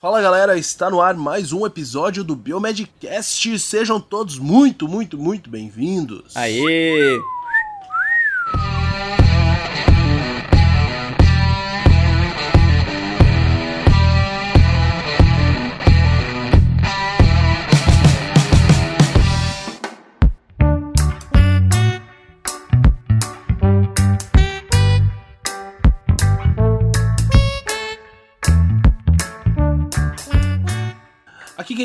Fala galera, está no ar mais um episódio do Biomedcast. Sejam todos muito, muito, muito bem-vindos. Aê!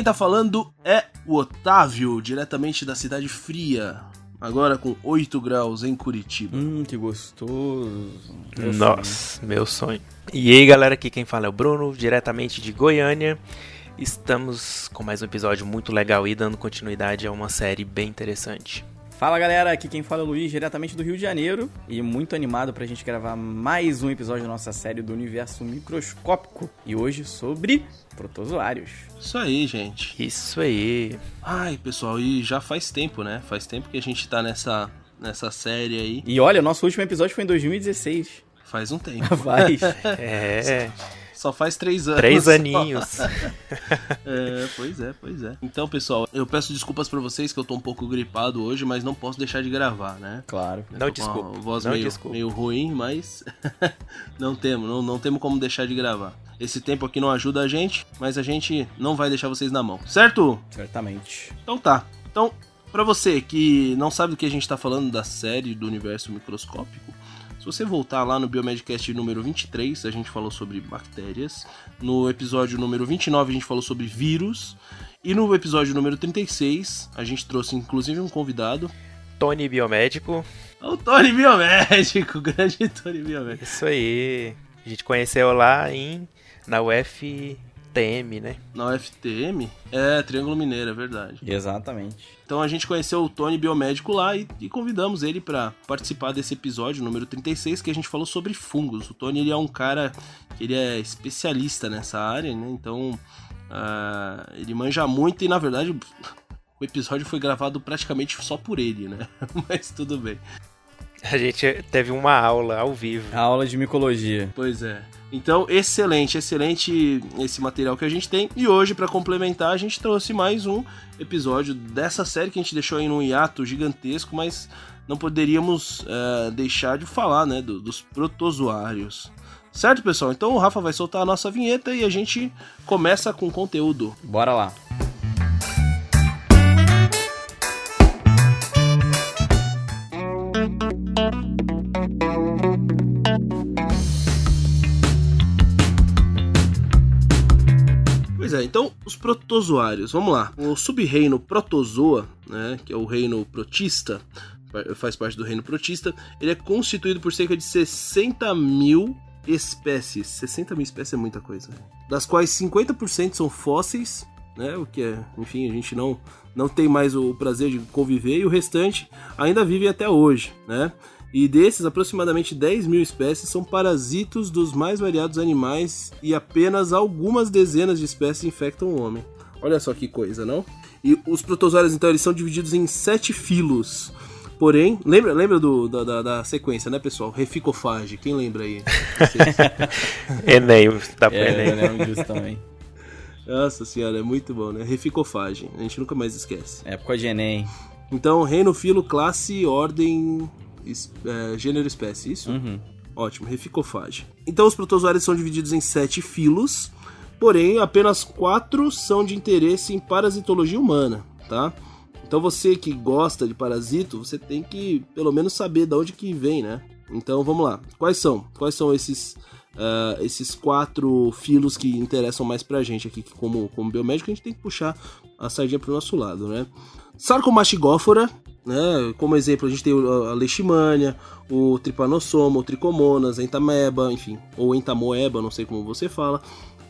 Quem tá falando é o Otávio, diretamente da Cidade Fria. Agora com 8 graus em Curitiba. Hum, que gostoso. Meu Nossa, meu sonho. E aí, galera, aqui quem fala é o Bruno, diretamente de Goiânia. Estamos com mais um episódio muito legal e dando continuidade a uma série bem interessante. Fala galera, aqui quem fala é o Luiz, diretamente do Rio de Janeiro. E muito animado pra gente gravar mais um episódio da nossa série do Universo Microscópico. E hoje sobre protozoários. Isso aí, gente. Isso aí. Ai, pessoal, e já faz tempo, né? Faz tempo que a gente tá nessa, nessa série aí. E olha, nosso último episódio foi em 2016. Faz um tempo. Vai. É, Só faz três anos. três aninhos. É, pois é, pois é. Então, pessoal, eu peço desculpas pra vocês que eu tô um pouco gripado hoje, mas não posso deixar de gravar, né? claro. Não Tô com desculpa, voz não meio, desculpa. meio ruim, mas não temos, não, não temos como deixar de gravar. Esse tempo aqui não ajuda a gente, mas a gente não vai deixar vocês na mão, certo? Certamente. Então tá. Então, pra você que não sabe do que a gente tá falando da série do universo microscópico, se você voltar lá no Biomedcast número 23, a gente falou sobre bactérias. No episódio número 29, a gente falou sobre vírus. E no episódio número 36, a gente trouxe inclusive um convidado. Tony Biomédico. O Tony Biomédico, o grande Tony Biomédico. Isso aí. A gente conheceu lá em na UFTM, né? Na UFTM? É, Triângulo Mineiro, é verdade. Exatamente. Então a gente conheceu o Tony Biomédico lá e, e convidamos ele para participar desse episódio número 36 que a gente falou sobre fungos. O Tony ele é um cara que ele é especialista nessa área, né? Então ah, ele manja muito e na verdade o episódio foi gravado praticamente só por ele, né? Mas tudo bem. A gente teve uma aula ao vivo. A aula de micologia. Pois é. Então, excelente, excelente esse material que a gente tem. E hoje, para complementar, a gente trouxe mais um episódio dessa série que a gente deixou aí num hiato gigantesco, mas não poderíamos eh, deixar de falar, né, do- dos protozoários. Certo, pessoal? Então o Rafa vai soltar a nossa vinheta e a gente começa com conteúdo. Bora lá. É, então os protozoários, vamos lá. O sub-reino protozoa, né, que é o reino protista, fa- faz parte do reino protista, ele é constituído por cerca de 60 mil espécies. 60 mil espécies é muita coisa. né? Das quais 50% são fósseis, né, o que é, enfim, a gente não, não tem mais o prazer de conviver, e o restante ainda vive até hoje, né? E desses, aproximadamente 10 mil espécies são parasitos dos mais variados animais e apenas algumas dezenas de espécies infectam o homem. Olha só que coisa, não? E os protozoários, então, eles são divididos em sete filos. Porém, lembra, lembra do, da, da, da sequência, né, pessoal? Reficofage, quem lembra aí? Enem, tá pro É, Enem. disso também. Nossa senhora, é muito bom, né? Reficofage, a gente nunca mais esquece. Época de Enem. Então, reino, filo, classe, ordem, es- é, gênero, espécie, isso? Uhum. Ótimo, reficofage. Então os protozoários são divididos em sete filos, porém apenas quatro são de interesse em parasitologia humana, tá? Então você que gosta de parasito, você tem que pelo menos saber de onde que vem, né? Então vamos lá. Quais são? Quais são esses ah, esses quatro filos que interessam mais pra gente aqui, que como, como biomédico a gente tem que puxar a sardinha pro nosso lado, né? Sarcomastigófora, né? Como exemplo, a gente tem a leishmania, o trypanosoma, o tricomonas, a entameba, enfim, ou entamoeba, não sei como você fala.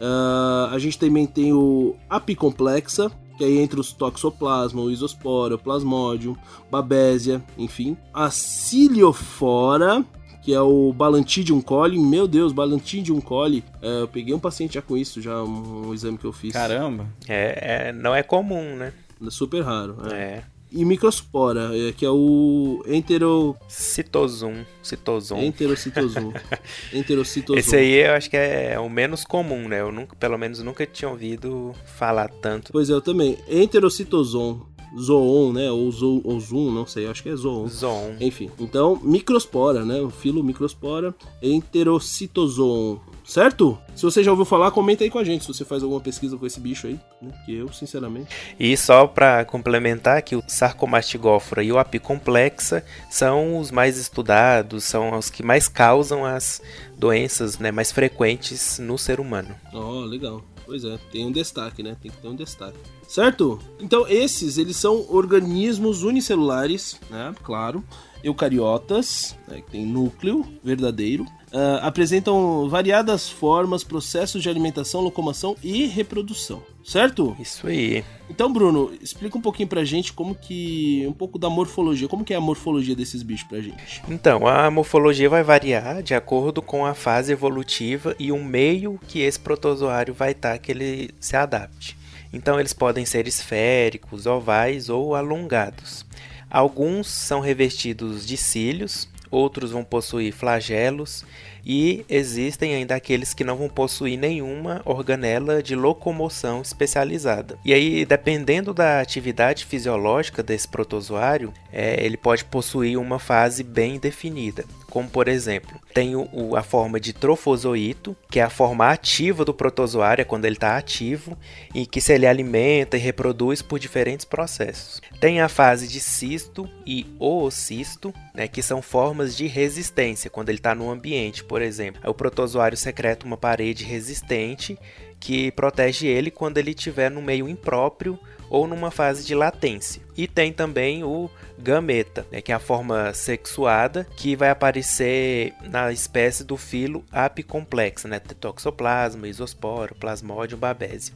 Ah, a gente também tem o apicomplexa, que aí entre os toxoplasma, o isospora, o plasmodium, babésia, enfim. A ciliofora, que é o Balantidium coli. Meu Deus, Balantidium coli. É, eu peguei um paciente já com isso, já um, um exame que eu fiz. Caramba. É, é, não é comum, né? Super raro. é. É. e microspora, é, que é o entero... Citosum. Citosum. Enterocitosum. Enterocitosum. Esse aí eu acho que é o menos comum, né? Eu nunca, pelo menos nunca tinha ouvido falar tanto. Pois é, eu também. Enterocitosum. Zoon, né? Ou, zo, ou Zoom, não sei, acho que é Zoon. Zoon. Enfim, então, microspora, né? O filo microspora, enterocitozoon. Certo? Se você já ouviu falar, comenta aí com a gente se você faz alguma pesquisa com esse bicho aí, né? Que eu, sinceramente. E só para complementar que o sarcomastigófora e o apicomplexa são os mais estudados, são os que mais causam as doenças né, mais frequentes no ser humano. Oh, legal. Pois é, tem um destaque, né? Tem que ter um destaque. Certo? Então esses, eles são organismos unicelulares, né? Claro. Eucariotas, né, que tem núcleo verdadeiro, uh, apresentam variadas formas, processos de alimentação, locomoção e reprodução. Certo? Isso aí. Então, Bruno, explica um pouquinho pra gente como que. um pouco da morfologia. Como que é a morfologia desses bichos pra gente? Então, a morfologia vai variar de acordo com a fase evolutiva e o meio que esse protozoário vai estar tá, que ele se adapte. Então, eles podem ser esféricos, ovais ou alongados. Alguns são revestidos de cílios, outros vão possuir flagelos e existem ainda aqueles que não vão possuir nenhuma organela de locomoção especializada. E aí, dependendo da atividade fisiológica desse protozoário, é, ele pode possuir uma fase bem definida como por exemplo, tem o, a forma de trofozoito, que é a forma ativa do protozoário, é quando ele está ativo, e que se ele alimenta e reproduz por diferentes processos. Tem a fase de cisto e oocisto, né, que são formas de resistência, quando ele está no ambiente, por exemplo. O protozoário secreta uma parede resistente que protege ele quando ele estiver no meio impróprio ou numa fase de latência. E tem também o gameta, né, que é a forma sexuada que vai aparecer na espécie do filo apicomplexa, né, toxoplasma, isosporo, plasmodium, babésio.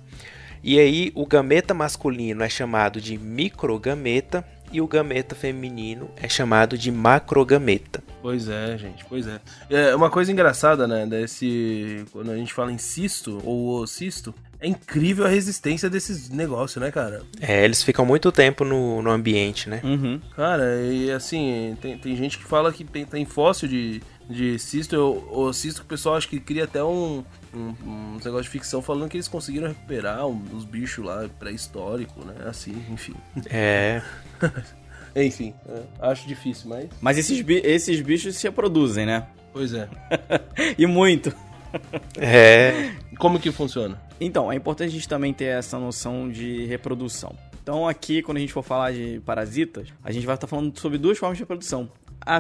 E aí o gameta masculino é chamado de microgameta e o gameta feminino é chamado de macrogameta. Pois é, gente, pois é. É uma coisa engraçada, né, desse quando a gente fala em cisto ou cisto, é incrível a resistência desses negócios, né, cara? É, eles ficam muito tempo no, no ambiente, né? Uhum. Cara, e assim, tem, tem gente que fala que tem, tem fóssil de, de cisto, ou, cisto que o pessoal acha que cria até um, um, um negócio de ficção falando que eles conseguiram recuperar um, os bichos lá pré-histórico, né? Assim, enfim. É. enfim, é, acho difícil, mas. Mas esses, esses bichos se reproduzem, né? Pois é. e muito. É. Como que funciona? Então, é importante a gente também ter essa noção de reprodução. Então, aqui, quando a gente for falar de parasitas, a gente vai estar falando sobre duas formas de reprodução: a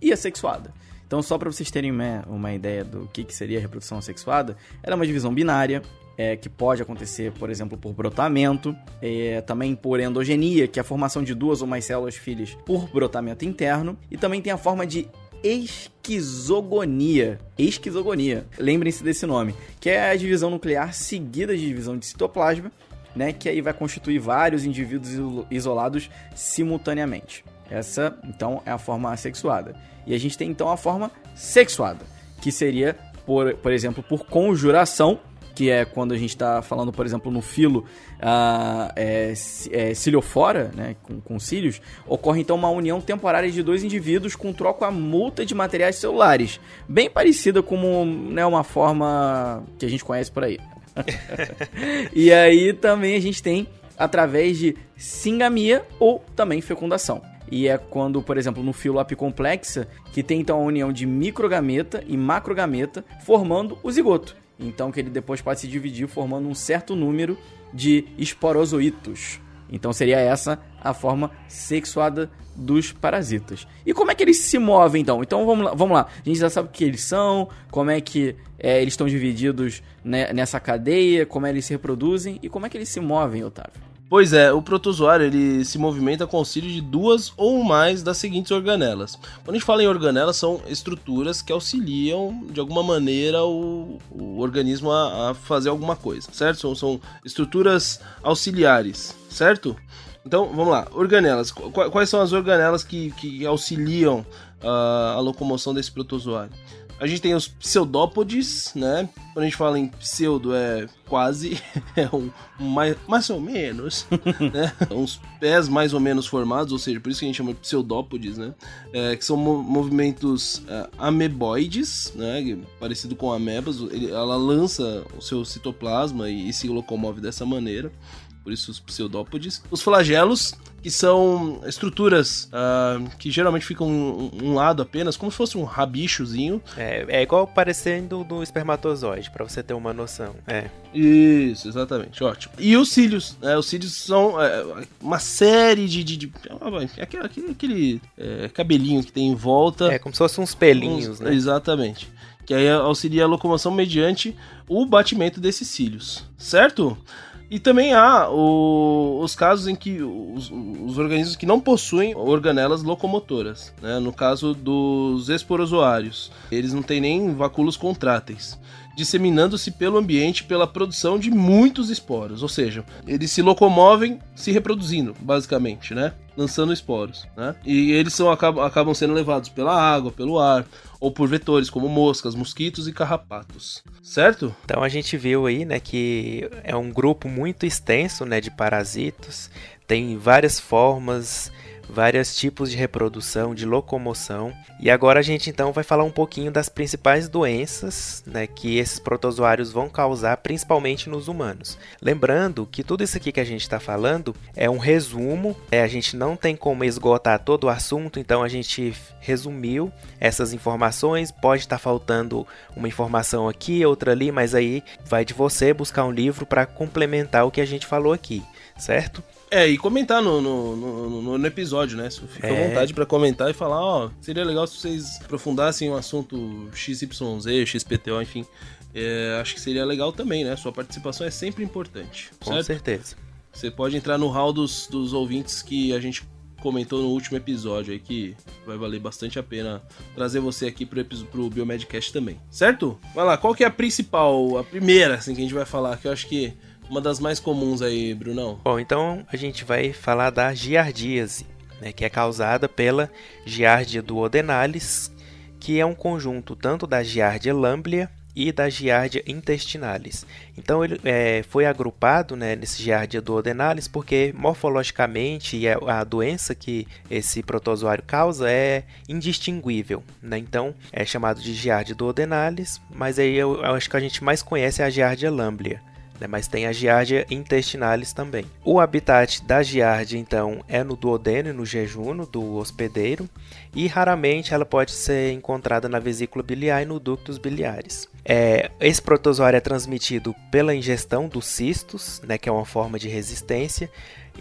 e assexuada. Então, só para vocês terem uma, ideia do que, que seria a reprodução assexuada, ela é uma divisão binária, é, que pode acontecer, por exemplo, por brotamento, é, também por endogenia, que é a formação de duas ou mais células filhas por brotamento interno, e também tem a forma de esquizogonia. Esquizogonia, lembrem-se desse nome, que é a divisão nuclear seguida de divisão de citoplasma, né, que aí vai constituir vários indivíduos isolados simultaneamente. Essa, então, é a forma assexuada. E a gente tem então a forma sexuada, que seria, por, por exemplo, por conjuração, que é quando a gente está falando, por exemplo, no filo uh, é, é, ciliofora, né, com, com cílios, ocorre então uma união temporária de dois indivíduos com troca a multa de materiais celulares, bem parecida como né, uma forma que a gente conhece por aí. e aí também a gente tem através de singamia ou também fecundação. E é quando, por exemplo, no filo apicomplexa, que tem então a união de microgameta e macrogameta, formando o zigoto. Então que ele depois pode se dividir formando um certo número de esporozoitos. Então seria essa a forma sexuada dos parasitas. E como é que eles se movem então? Então vamos lá, vamos lá. A gente já sabe o que eles são, como é que é, eles estão divididos né, nessa cadeia, como é que eles se reproduzem e como é que eles se movem, Otávio. Pois é, o protozoário ele se movimenta com auxílio de duas ou mais das seguintes organelas. Quando a gente fala em organelas, são estruturas que auxiliam de alguma maneira o, o organismo a, a, fazer alguma coisa, certo? São, são estruturas auxiliares, certo? Então, vamos lá. Organelas. Quais são as organelas que, que auxiliam uh, a locomoção desse protozoário? A gente tem os pseudópodes, né? Quando a gente fala em pseudo, é quase, é um, mais, mais ou menos, né? Uns pés mais ou menos formados, ou seja, por isso que a gente chama de pseudópodes, né? É, que são movimentos é, ameboides, né? Parecido com amebas. Ele, ela lança o seu citoplasma e, e se locomove dessa maneira por isso os pseudópodes. Os flagelos, que são estruturas uh, que geralmente ficam um, um, lado apenas, como se fosse um rabichozinho. É, é igual parecendo do espermatozoide, para você ter uma noção. É. Isso, exatamente, ótimo. E os cílios, né? Os cílios são é, uma série de. de, de aquele, aquele, aquele é, cabelinho que tem em volta. É, como se fossem uns pelinhos, uns, né? Exatamente. Que aí auxilia a locomoção mediante o batimento desses cílios, certo? E também há o, os casos em que os, os, organismos que não possuem organelas locomotoras, né? no caso dos esporozoários, eles não têm nem vacúolos contráteis, disseminando-se pelo ambiente pela produção de muitos esporos, ou seja, eles se locomovem se reproduzindo, basicamente, né? lançando esporos, né? E eles são, acabam, acabam sendo levados pela água, pelo ar, ou por vetores como moscas, mosquitos e carrapatos, certo? Então a gente viu aí, né, que é um grupo muito extenso, né, de parasitos, tem várias formas vários tipos de reprodução, de locomoção. E agora a gente então vai falar um pouquinho das principais doenças né, que esses protozoários vão causar, principalmente nos humanos. Lembrando que tudo isso aqui que a gente está falando é um resumo, é, a gente não tem como esgotar todo o assunto, então a gente resumiu essas informações. Pode estar tá faltando uma informação aqui, outra ali, mas aí vai de você buscar um livro para complementar o que a gente falou aqui, certo? É, e comentar no, no, no, no episódio, né? Fica é. à vontade para comentar e falar, ó, seria legal se vocês aprofundassem o assunto XYZ, XPTO, enfim. É, acho que seria legal também, né? Sua participação é sempre importante. Com certo? certeza. Você pode entrar no hall dos, dos ouvintes que a gente comentou no último episódio aí, que vai valer bastante a pena trazer você aqui pro, pro Biomedcast também. Certo? Vai lá, qual que é a principal, a primeira, assim, que a gente vai falar, que eu acho que uma das mais comuns aí, Brunão. Bom, então a gente vai falar da giardíase, né, que é causada pela giardia duodenalis, que é um conjunto tanto da giardia lamblia e da giardia intestinalis. Então ele é, foi agrupado né, nesse giardia duodenalis porque morfologicamente a, a doença que esse protozoário causa é indistinguível. Né? Então é chamado de giardia duodenalis, mas aí eu, eu acho que a gente mais conhece a giardia lamblia né, mas tem a Giardia intestinalis também. O habitat da Giardia, então, é no duodeno e no jejuno do hospedeiro, e raramente ela pode ser encontrada na vesícula biliar e no ductos biliares. É, esse protozoário é transmitido pela ingestão dos cistos, né, que é uma forma de resistência,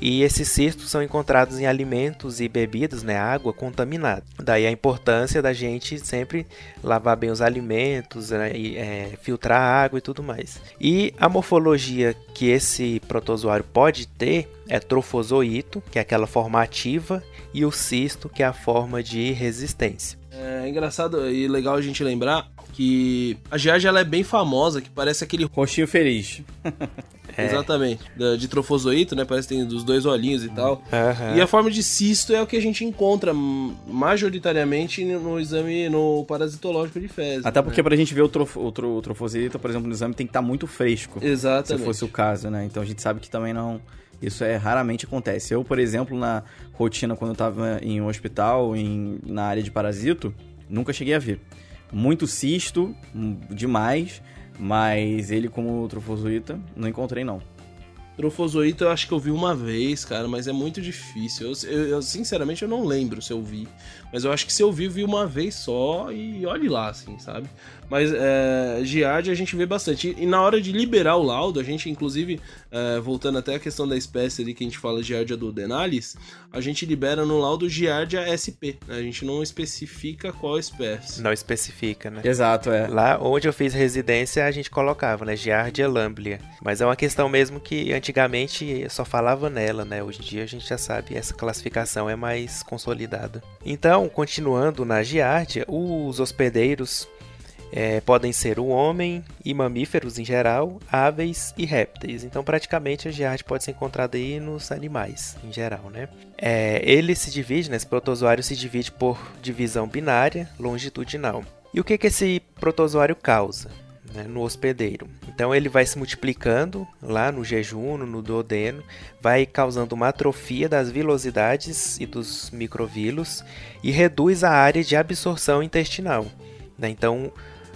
e esses cistos são encontrados em alimentos e bebidas, né, água contaminada. Daí a importância da gente sempre lavar bem os alimentos, né, e, é, filtrar a água e tudo mais. E a morfologia que esse protozoário pode ter é trofozoito, que é aquela forma ativa, e o cisto, que é a forma de resistência. É engraçado e legal a gente lembrar que a Giardia ela é bem famosa, que parece aquele roxinho feliz. É. Exatamente. De trofozoito, né? Parece que tem dos dois olhinhos e tal. Uhum. E a forma de cisto é o que a gente encontra majoritariamente no exame no parasitológico de fezes. Até porque né? pra gente ver o, trof, o, tro, o trofozoito, por exemplo, no exame tem que estar tá muito fresco. Exatamente. Se fosse o caso, né? Então a gente sabe que também não... Isso é raramente acontece. Eu, por exemplo, na rotina, quando eu tava em um hospital, em, na área de parasito, nunca cheguei a ver. Muito cisto, hum, demais mas ele como trofozoita, não encontrei não. Trofozoita eu acho que eu vi uma vez, cara, mas é muito difícil. Eu, eu, eu, sinceramente eu não lembro se eu vi. Mas eu acho que se eu vi, eu vi uma vez só e olhe lá, assim, sabe? Mas é, Giardia a gente vê bastante. E, na hora de liberar o laudo, a gente, inclusive, é, voltando até a questão da espécie ali que a gente fala Giardia do Denalis, a gente libera no laudo Giardia SP. Né? A gente não especifica qual espécie. Não especifica, né? Exato, é. Lá onde eu fiz residência, a gente colocava, né? Giardia lamblia. Mas é uma questão mesmo que antigamente só falava nela, né? Hoje em dia a gente já sabe, essa classificação é mais consolidada. Então, continuando na Giardia, os hospedeiros é, podem ser o homem e mamíferos em geral, aves e répteis. Então, praticamente, a giardia pode ser encontrada aí nos animais em geral, né? É, ele se divide, né, esse protozoário se divide por divisão binária longitudinal. E o que, que esse protozoário causa né, no hospedeiro? Então ele vai se multiplicando lá no jejum, no duodeno, vai causando uma atrofia das vilosidades e dos microvilos e reduz a área de absorção intestinal. Né? Então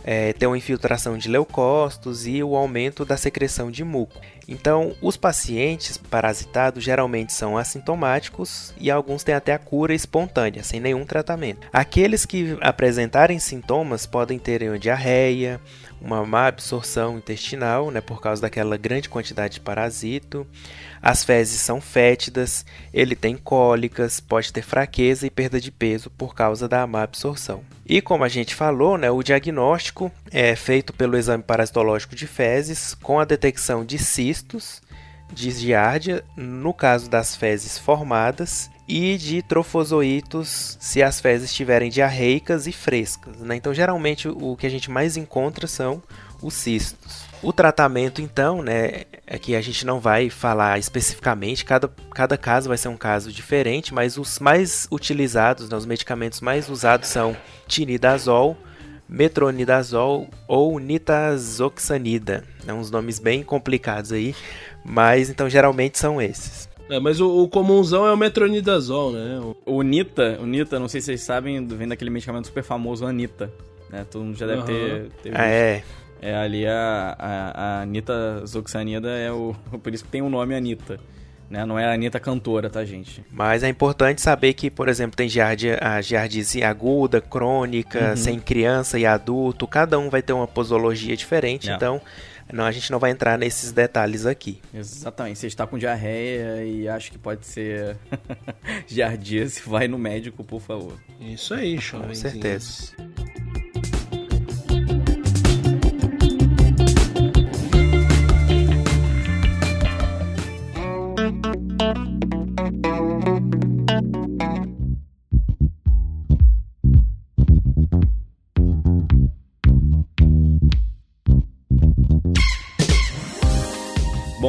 é, tem uma infiltração de leucócitos e o aumento da secreção de muco. Então, os pacientes parasitados geralmente são assintomáticos e alguns têm até a cura espontânea, sem nenhum tratamento. Aqueles que apresentarem sintomas podem ter diarreia, uma má absorção intestinal, né, por causa daquela grande quantidade de parasito. As fezes são fétidas, ele tem cólicas, pode ter fraqueza e perda de peso por causa da má absorção. E como a gente falou, né, o diagnóstico é feito pelo exame parasitológico de fezes com a detecção de cistos, de giardia, no caso das fezes formadas, e de trofozoitos se as fezes estiverem diarreicas e frescas. Né? Então, geralmente, o que a gente mais encontra são os cistos. O tratamento, então, né, é que a gente não vai falar especificamente, cada, cada caso vai ser um caso diferente, mas os mais utilizados, né, os medicamentos mais usados são tinidazol, metronidazol ou nitazoxanida. É uns nomes bem complicados aí, mas então geralmente são esses. É, mas o, o comunzão é o metronidazol, né? O Nita, o Nita, não sei se vocês sabem, vem daquele medicamento super famoso, Anita. Né? Todo mundo já deve uhum. ter, ter ah, é. É, ali a, a, a Anitta Zoxanida é o. Por isso que tem o nome Anitta. Né? Não é a Anitta cantora, tá, gente? Mas é importante saber que, por exemplo, tem giardia, a giardise aguda, crônica, uhum. sem criança e adulto. Cada um vai ter uma posologia diferente, é. então não, a gente não vai entrar nesses detalhes aqui. Exatamente. Você está com diarreia e acha que pode ser giardíase, vai no médico, por favor. Isso aí, show. Com certeza.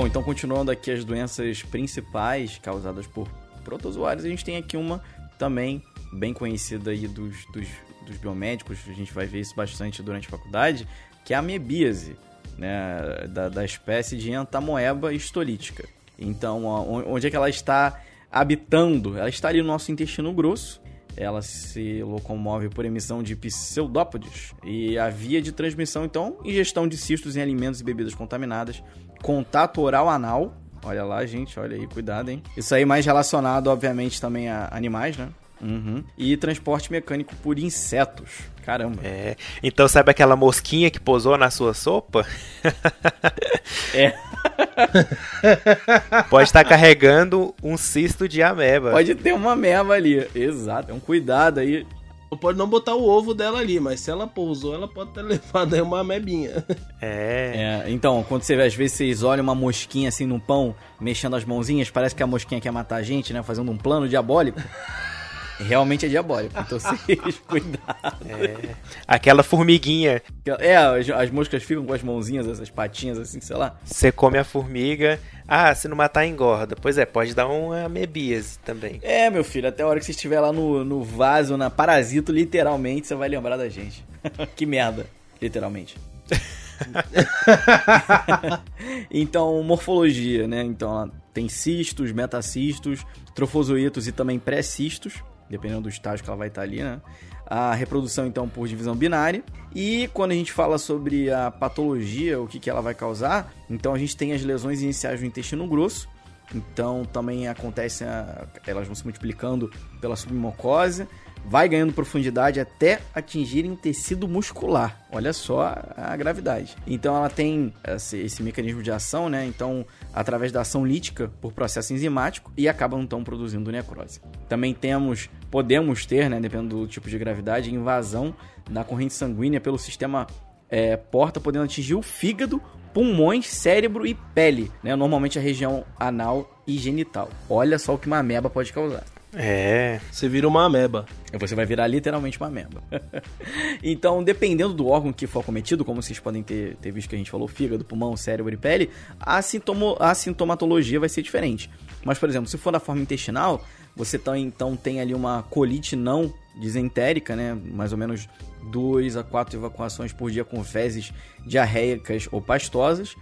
Então continuando aqui as doenças principais causadas por protozoários, a gente tem aqui uma também bem conhecida aí dos, dos, dos biomédicos, a gente vai ver isso bastante durante a faculdade, que é a amebíase, né, da, da espécie de entamoeba histolítica. Então, onde é que ela está habitando? Ela está ali no nosso intestino grosso, ela se locomove por emissão de pseudópodes e a via de transmissão, então, ingestão de cistos em alimentos e bebidas contaminadas, contato oral anal. Olha lá, gente, olha aí, cuidado, hein? Isso aí mais relacionado, obviamente, também a animais, né? Uhum. E transporte mecânico por insetos. Caramba. É. Então sabe aquela mosquinha que posou na sua sopa? é. Pode estar carregando um cisto de ameba. Pode ter uma ameba ali. Exato. Um cuidado aí pode não botar o ovo dela ali, mas se ela pousou, ela pode ter levado aí uma amebinha. É. é. Então, quando você às vezes vocês olham uma mosquinha assim no pão, mexendo as mãozinhas, parece que a mosquinha quer matar a gente, né? Fazendo um plano diabólico. Realmente é diabólico, então vocês cuidado. É. Aquela formiguinha. É, as, as, moscas ficam com as mãozinhas, essas patinhas assim, sei lá. Você come a formiga, ah, se não matar engorda. Pois é, pode dar uma amebíase também. É, meu filho, até a hora que você estiver lá no, no vaso, na parasito, literalmente, você vai lembrar da gente. que merda, literalmente. então, morfologia, né? Então, tem cistos, metacistos, trofozoitos e também pré-cistos dependendo do estágio que ela vai estar ali, né? A reprodução, então, por divisão binária. E quando a gente fala sobre a patologia, o que, que ela vai causar, então a gente tem as lesões iniciais do intestino grosso. Então também acontece, elas vão se multiplicando pela submucosa vai ganhando profundidade até atingirem tecido muscular. Olha só a gravidade. Então ela tem esse, esse, mecanismo de ação, né? Então, através da ação lítica por processo enzimático e acabam então produzindo necrose. Também temos, podemos ter, né, dependendo do tipo de gravidade, invasão da corrente sanguínea pelo sistema é, porta, podendo atingir o fígado, pulmões, cérebro e pele, né? Normalmente a região anal e genital. Olha só o que uma ameba pode causar. É. Você vira uma ameba. Você vai virar literalmente uma ameba. então, dependendo do órgão que for cometido, como vocês podem ter, ter visto que a gente falou, fígado, pulmão, cérebro e pele, a, sintomo, a sintomatologia vai ser diferente. Mas, por exemplo, se for da forma intestinal, Você tá, então tem ali uma colite não disentérica, né? Mais ou menos 2 a 4 evacuações por dia com fezes diarreicas ou pastosas.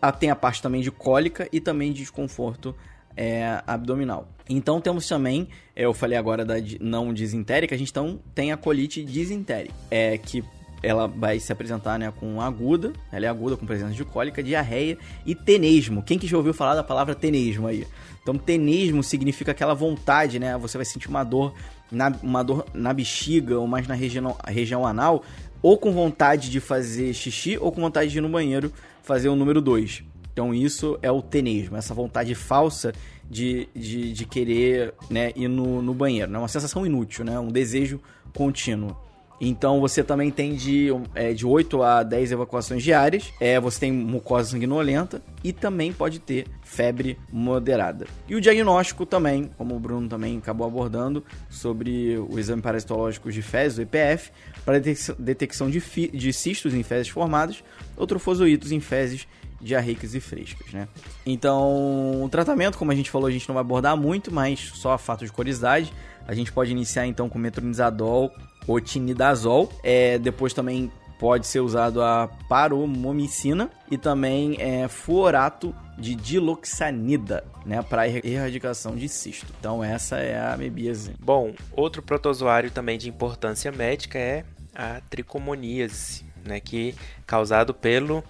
Ah, tem a parte também de cólica e também de desconforto é, abdominal. Então temos também, é, eu falei agora da não disentérica, a gente então tem a colite disentérica, é, que ela vai se apresentar né, com aguda, ela é aguda com presença de cólica, diarreia e tenesmo. Quem que já ouviu falar da palavra tenesmo aí? Então, tenesmo significa aquela vontade, né? Você vai sentir uma dor na, uma dor na bexiga ou mais na região, região anal, ou com vontade de fazer xixi ou com vontade de ir no banheiro fazer o número 2. Então, isso é o tenesmo, essa vontade falsa de, de, de querer né, ir no, no banheiro. É né? uma sensação inútil, né? um desejo contínuo. Então você também tem de, é, de 8 a 10 evacuações diárias. É, você tem mucosa sanguinolenta e também pode ter febre moderada. E o diagnóstico também, como o Bruno também acabou abordando, sobre o exame parasitológico de fezes, o EPF, para detecção de, de cistos em fezes formadas ou trofozoítos em fezes diarreicas e frescas, né? Então, o tratamento, como a gente falou, a gente não vai abordar muito, mas só a fato de curiosidade. A gente pode iniciar então com metronidazol ou tinidazol. É, depois também pode ser usado a paromomicina e também é, fluorato de diloxanida, né, para erradicação de cisto. Então essa é a amebíase. Bom, outro protozoário também de importância médica é a tricomoníase, né, que é causado pelo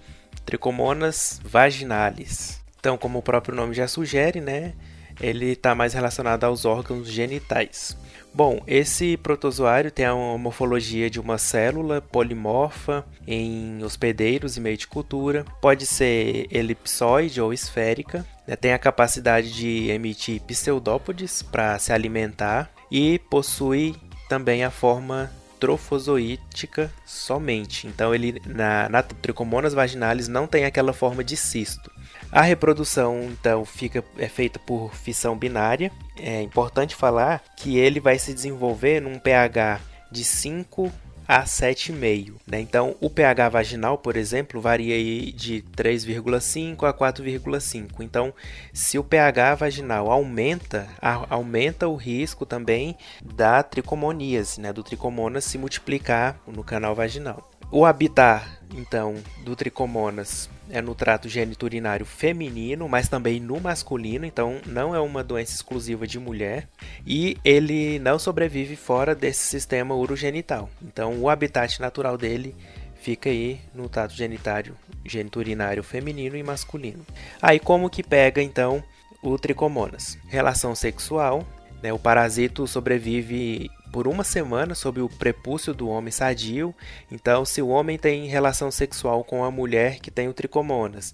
Trichomonas vaginalis. Então, como o próprio nome já sugere, né, ele está mais relacionado aos órgãos genitais. Bom, esse protozoário tem a morfologia de uma célula polimorfa em hospedeiros e meio de cultura. Pode ser elipsoide ou esférica. Né? Tem a capacidade de emitir pseudópodes para se alimentar e possui também a forma trofozoítica somente. Então ele na, na tricomonas vaginalis não tem aquela forma de cisto. A reprodução então fica é feita por fissão binária. É importante falar que ele vai se desenvolver num pH de 5 a 7,5. Né? Então, o pH vaginal, por exemplo, varia aí de 3,5 a 4,5. Então, se o pH vaginal aumenta, a, aumenta o risco também da tricomoníase, né? do tricomonas se multiplicar no canal vaginal. O habitat, então, do tricomonas é no trato geniturinário feminino, mas também no masculino, então não é uma doença exclusiva de mulher. E ele não sobrevive fora desse sistema urogenital. Então o habitat natural dele fica aí no trato genitário, geniturinário feminino e masculino. Aí como que pega então o tricomonas? Relação sexual, né? O parasito sobrevive por uma semana sob o prepúcio do homem sadio. Então, se o homem tem relação sexual com a mulher que tem o tricomonas,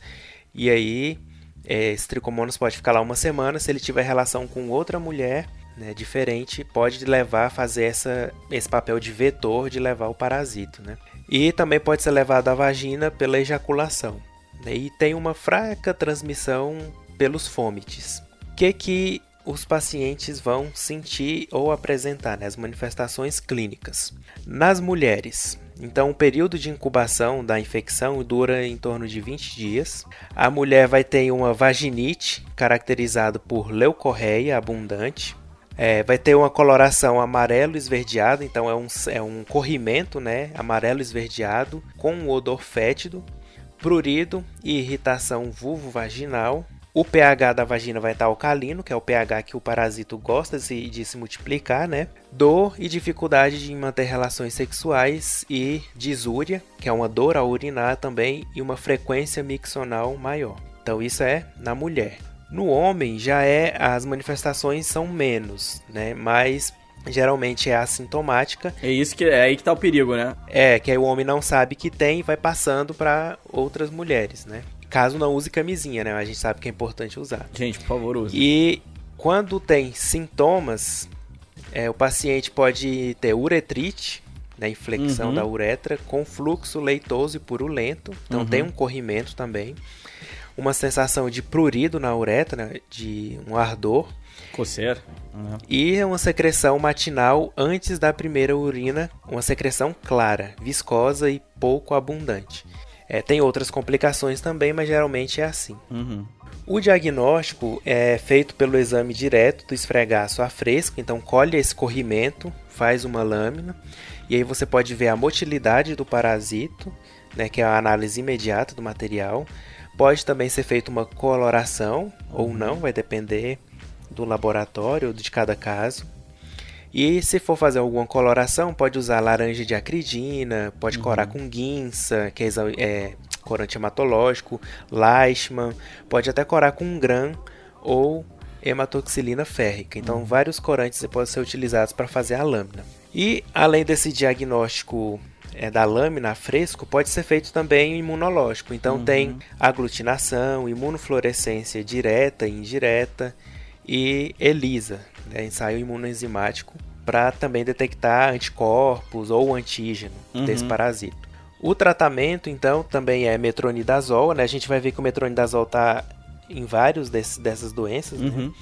e aí é, esse tricomonas pode ficar lá uma semana, se ele tiver relação com outra mulher né, diferente, pode levar a fazer essa, esse papel de vetor de levar o parasito. Né? E também pode ser levado à vagina pela ejaculação. Né? E tem uma fraca transmissão pelos fômites. O que, que os pacientes vão sentir ou apresentar né, as manifestações clínicas. Nas mulheres, então, o período de incubação da infecção dura em torno de 20 dias. A mulher vai ter uma vaginite caracterizada por leucorreia abundante. É, vai ter uma coloração amarelo esverdeado, então é um, é um corrimento né, amarelo esverdeado com um odor fétido, prurido e irritação vulvo-vaginal. O pH da vagina vai estar alcalino, que é o pH que o parasito gosta de, de se multiplicar, né? Dor e dificuldade de manter relações sexuais e disúria, que é uma dor ao urinar também, e uma frequência miccional maior. Então isso é na mulher. No homem já é as manifestações são menos, né? Mas geralmente é assintomática. É isso que é aí que tá o perigo, né? É, que aí o homem não sabe que tem e vai passando para outras mulheres, né? Caso não use camisinha, né? A gente sabe que é importante usar. Gente, por favor, use. E quando tem sintomas, é, o paciente pode ter uretrite, né, inflexão uhum. da uretra, com fluxo leitoso e purulento. Então uhum. tem um corrimento também. Uma sensação de prurido na uretra, né, de um ardor. Coceira. Uhum. E uma secreção matinal antes da primeira urina, uma secreção clara, viscosa e pouco abundante. É, tem outras complicações também, mas geralmente é assim. Uhum. O diagnóstico é feito pelo exame direto do esfregaço a fresco, então colhe esse corrimento, faz uma lâmina, e aí você pode ver a motilidade do parasito, né, que é a análise imediata do material. Pode também ser feita uma coloração, ou não, vai depender do laboratório, de cada caso. E se for fazer alguma coloração, pode usar laranja de acridina, pode uhum. corar com guinça, que é, é corante hematológico, Leishman, pode até corar com GRAM ou hematoxilina férrica. Então, uhum. vários corantes podem ser utilizados para fazer a lâmina. E além desse diagnóstico é, da lâmina fresco, pode ser feito também imunológico. Então, uhum. tem aglutinação, imunofluorescência direta e indireta e ELISA, né, ensaio imunoenzimático, para também detectar anticorpos ou antígeno uhum. desse parasito. O tratamento, então, também é metronidazol, né? A gente vai ver que o metronidazol está em vários dessas doenças, né? uhum. né?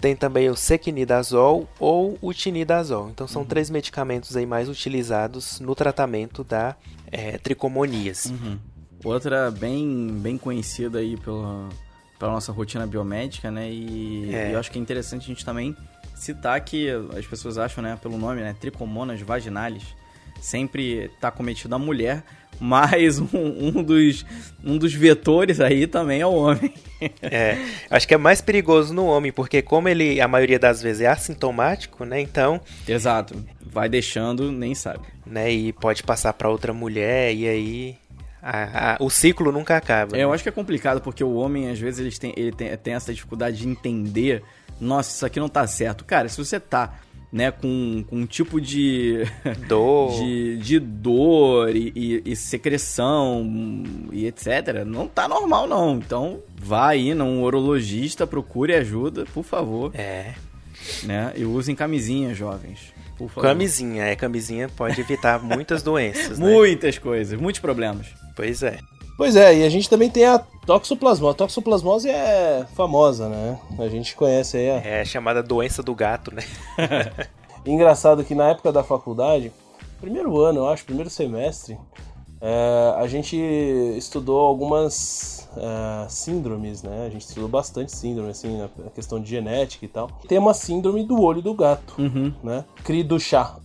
Tem também o sequinidazol ou o tinidazol. Então são uhum. três medicamentos aí mais utilizados no tratamento da é, tricomoníase. Outra bem, bem conhecida aí pela, pela nossa rotina biomédica, né? E, é. e eu acho que é interessante a gente também citar que as pessoas acham, né, pelo nome, né, tricomonas vaginalis, sempre está cometido a mulher, mas um, um, dos, um dos vetores aí também é o homem. É, acho que é mais perigoso no homem, porque como ele, a maioria das vezes, é assintomático, né, então... Exato, vai deixando, nem sabe. Né, e pode passar para outra mulher, e aí a, a, o ciclo nunca acaba. É, né? Eu acho que é complicado, porque o homem, às vezes, ele tem, ele tem, tem essa dificuldade de entender: nossa, isso aqui não tá certo. Cara, se você tá né, com, com um tipo de dor, de, de dor e, e, e, secreção e etc. Não tá normal, não. Então, vá aí num urologista, procure ajuda, por favor. É. Né? E usem camisinha, jovens. Camisinha, é, camisinha pode evitar muitas doenças. Né? Muitas coisas, muitos problemas. Pois é. Pois é, e a gente também tem a toxoplasmose. A toxoplasmose é famosa, né? A gente conhece aí a... É chamada doença do gato, né? Engraçado que na época da faculdade, primeiro ano, eu acho, primeiro semestre, é, a gente estudou algumas é, síndromes, né? A gente estudou bastante síndrome, assim, a questão de genética e tal. Tem uma síndrome do olho do gato, uhum. né? Cri do chá.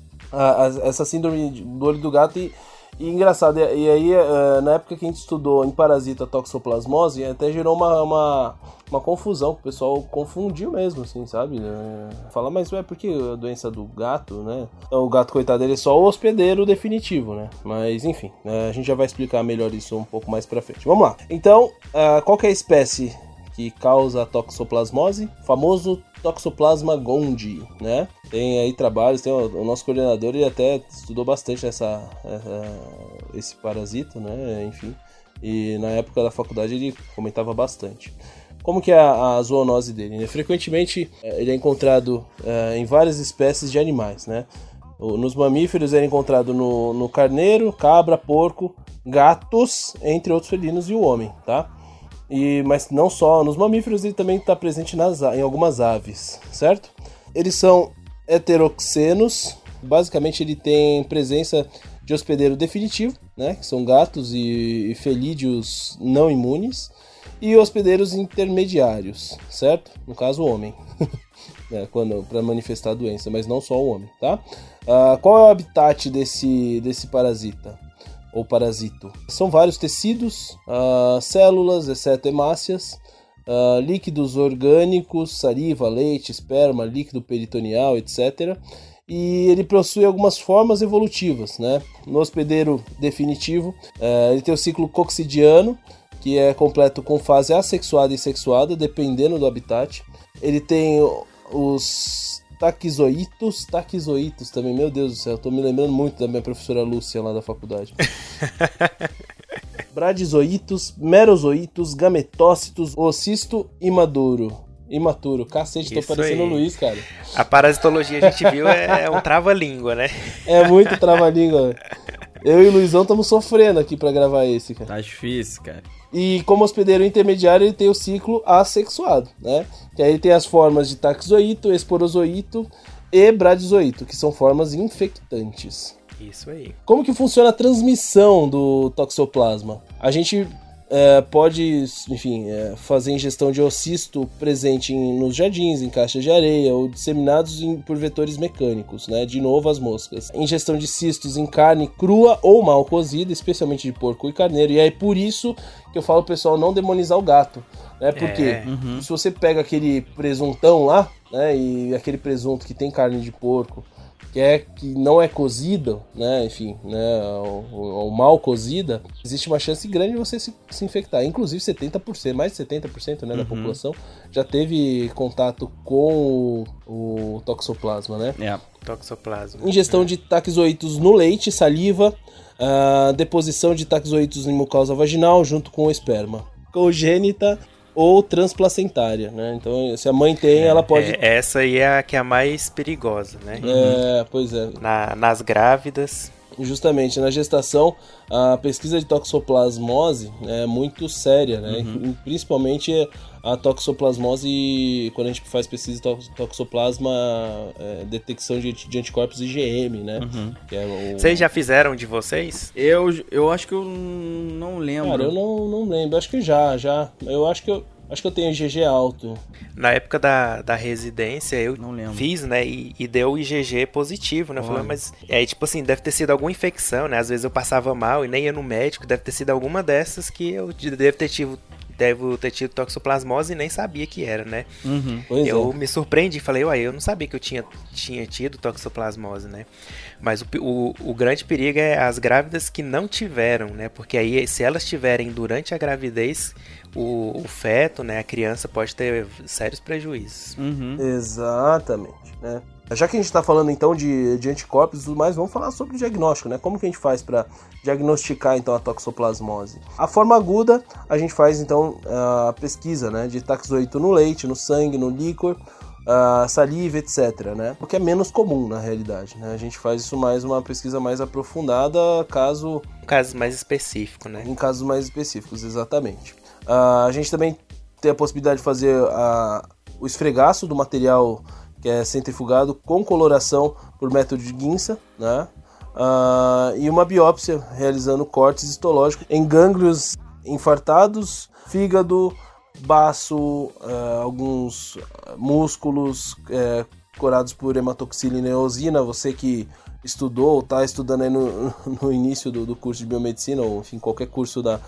essa síndrome do olho do gato e e engraçado, e, e aí uh, na época que a gente estudou em parasita toxoplasmose, até gerou uma, uma, uma confusão, o pessoal confundiu mesmo, assim, sabe? Uh, fala, mas ué, por que a doença do gato, né? Então, o gato, coitado, ele é só o hospedeiro definitivo, né? Mas enfim, uh, a gente já vai explicar melhor isso um pouco mais pra frente. Vamos lá. Então, qual que é a espécie que causa toxoplasmose? Famoso Toxoplasma gondii, né? Tem aí trabalhos, tem o, o nosso coordenador, ele até estudou bastante essa, essa, esse parasita, né? Enfim, e na época da faculdade ele comentava bastante. Como que é a, a zoonose dele? Né? Frequentemente é, ele é encontrado é, em várias espécies de animais, né? Nos mamíferos ele é encontrado no, no carneiro, cabra, porco, gatos, entre outros felinos e o homem, tá? E, mas não só nos mamíferos, ele também está presente nas, em algumas aves, certo? Eles são heteroxenos, basicamente ele tem presença de hospedeiro definitivo, né, que são gatos e, e felídeos não imunes, e hospedeiros intermediários, certo? No caso, o homem, né, para manifestar a doença, mas não só o homem, tá? Uh, qual é o habitat desse, desse parasita? Ou parasito. São vários tecidos, uh, células, exceto hemácias, uh, líquidos orgânicos, saliva, leite, esperma, líquido peritoneal, etc. E ele possui algumas formas evolutivas, né? No hospedeiro definitivo, uh, ele tem o ciclo coxidiano, que é completo com fase assexuada e sexuada, dependendo do habitat. Ele tem os taquizoitos, taquizoitos também, meu Deus do céu, tô me lembrando muito da minha professora Lúcia lá da faculdade. Bradizoitos, merozoitos, gametócitos, ocisto imaduro. Imaturo. Cacete, Isso tô parecendo o Luiz, cara. A parasitologia a gente viu é um trava-língua, né? É muito trava-língua. Eu e o Luizão estamos sofrendo aqui para gravar esse, cara. Tá difícil, cara. E como hospedeiro intermediário, ele tem o ciclo assexuado, né? Que aí tem as formas de taxoito, esporozoito e bradizoito, que são formas infectantes. Isso aí. Como que funciona a transmissão do toxoplasma? A gente é, pode, enfim, é, fazer ingestão de oocisto presente em, nos jardins, em caixas de areia ou disseminados em, por vetores mecânicos, né? De novo as moscas. Ingestão de cistos em carne crua ou mal cozida, especialmente de porco e carneiro. E é por isso que eu falo pessoal não demonizar o gato, né? Porque É. Uhum. se você pega aquele presuntão lá, né? E aquele presunto que tem carne de porco, que é que não é cozido, né? Enfim, né? Ou, ou mal cozida, existe uma chance grande de você se, se infectar. Inclusive 70%, mais de 70% né, da população já teve contato com o, o toxoplasma, né? É. Toxoplasma. Ingestão de taxoítos no leite, saliva, ah, deposição de taxoítos em mucosa vaginal junto com o esperma. Congênita ou transplacentária, né? Então, se a mãe tem, ela pode... É, essa aí é a que é a mais perigosa, né? É, pois é. Na- nas grávidas. Justamente, na gestação, a pesquisa de toxoplasmose é muito séria, né? Principalmente a toxoplasmose, quando a gente faz pesquisa de tox- toxoplasma, é, detecção de, de anticorpos IgM, né? Que é o... Vocês já fizeram de vocês? Eu, eu acho que eu não lembro. Cara, eu não, não lembro. Acho que já, já. Eu acho que eu, acho que eu tenho IgG alto. Na época da, da residência, eu Não lembro. fiz, né? E, e deu IgG positivo, né? Eu falei, mas é tipo assim, deve ter sido alguma infecção, né? Às vezes eu passava mal e nem ia no médico, deve ter sido alguma dessas que eu de- devo ter tido, devo ter tido toxoplasmose e nem sabia que era, né? Uhum. Pois eu é. me surpreendi, falei, uai, eu não sabia que eu tinha, tinha tido toxoplasmose, né? Mas o, o, o grande perigo é as grávidas que não tiveram, né? Porque aí, se elas tiverem durante a gravidez, o, o feto, né, a criança pode ter sérios prejuízos. Uhum. Exatamente, né? Já que a gente está falando então de, de anticorpos e tudo mais, vamos falar sobre o diagnóstico, né? Como que a gente faz para diagnosticar então a toxoplasmose? A forma aguda, a gente faz então a pesquisa, né, de taxoíto no leite, no sangue, no líquor, a saliva, etc, né? O que é menos comum na realidade, né? A gente faz isso mais uma pesquisa mais aprofundada, caso Um caso mais específico, né? em casos mais específicos, exatamente. Ah, a gente também tem a possibilidade de fazer a- o esfregaço do material que é centrifugado com coloração por método de guinça, né? Ah, e uma biópsia realizando cortes histológicos em gânglios infartados, fígado, baço, ah, alguns ah, músculos corados por hematoxilina e eosina. Você que estudou ou está estudando aí no, no início do, do curso de biomedicina, ou enfim, qualquer curso da,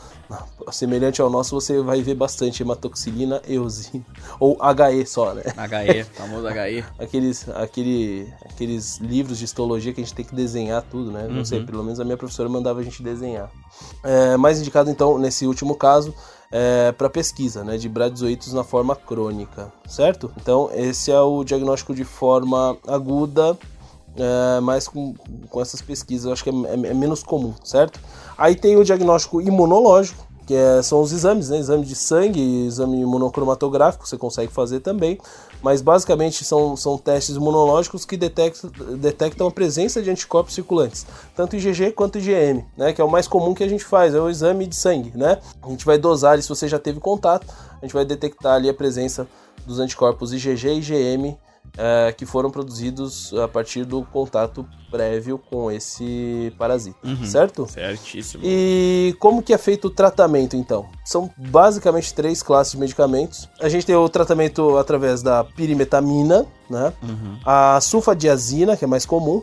semelhante ao nosso, você vai ver bastante hematoxilina, eosina, ou HE só, né? HE, famoso HE. Aqueles, aquele, aqueles livros de histologia que a gente tem que desenhar tudo, né? Não sei, pelo menos a minha professora mandava a gente desenhar. É, mais indicado, então, nesse último caso, é, para pesquisa, né? De bradizoítos na forma crônica, certo? Então, esse é o diagnóstico de forma aguda, é, mas com, com essas pesquisas eu acho que é, é- é menos comum, certo? Aí tem o diagnóstico imunológico, que é- são os exames, né? Exame de sangue, exame imunocromatográfico, você consegue fazer também, mas basicamente são, são testes imunológicos que detectam, detectam a presença de anticorpos circulantes, tanto IgG quanto IgM, né? Que é o mais comum que a gente faz, é o exame de sangue, né? A gente vai dosar ali se você já teve contato, a gente vai detectar ali a presença dos anticorpos IgG e IgM é, que foram produzidos a partir do contato prévio com esse parasita, certo? Certíssimo. E como que é feito o tratamento então? São basicamente três classes de medicamentos. A gente tem o tratamento através da pirimetamina, né? A sulfadiazina, que é mais comum,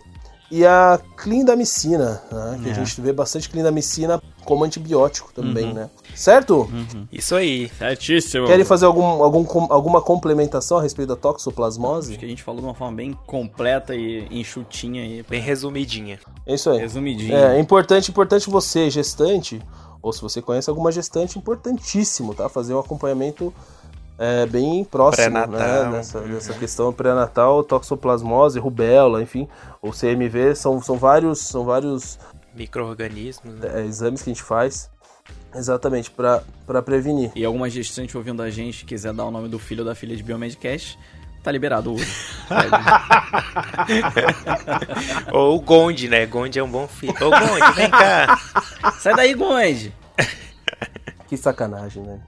e a clindamicina, né? que É. a gente vê bastante clindamicina como antibiótico também, né? Certo? Isso aí. Certíssimo. Querem fazer algum, algum, alguma complementação a respeito da toxoplasmose? Acho que a gente falou de uma forma bem completa e enxutinha aí, Bem resumidinha. É isso aí. resumidinho. É, é importante, importante você, gestante, ou se você conhece alguma gestante, importantíssimo, tá? Fazer um acompanhamento é, bem próximo, né? Pré-natal. Nessa, Uhum. nessa questão pré-natal, toxoplasmose, rubéola, enfim, o CMV, são, são vários, são vários Micro-organismos, né? é, exames que a gente faz exatamente para prevenir. E alguma gestante ouvindo a gente quiser dar o nome do filho ou da filha de Biomedcast, tá liberado hoje. Ou o Gonde, né? Gonde é um bom filho. Ô, Gonde, vem cá. Sai daí, Gonde! Que sacanagem, né?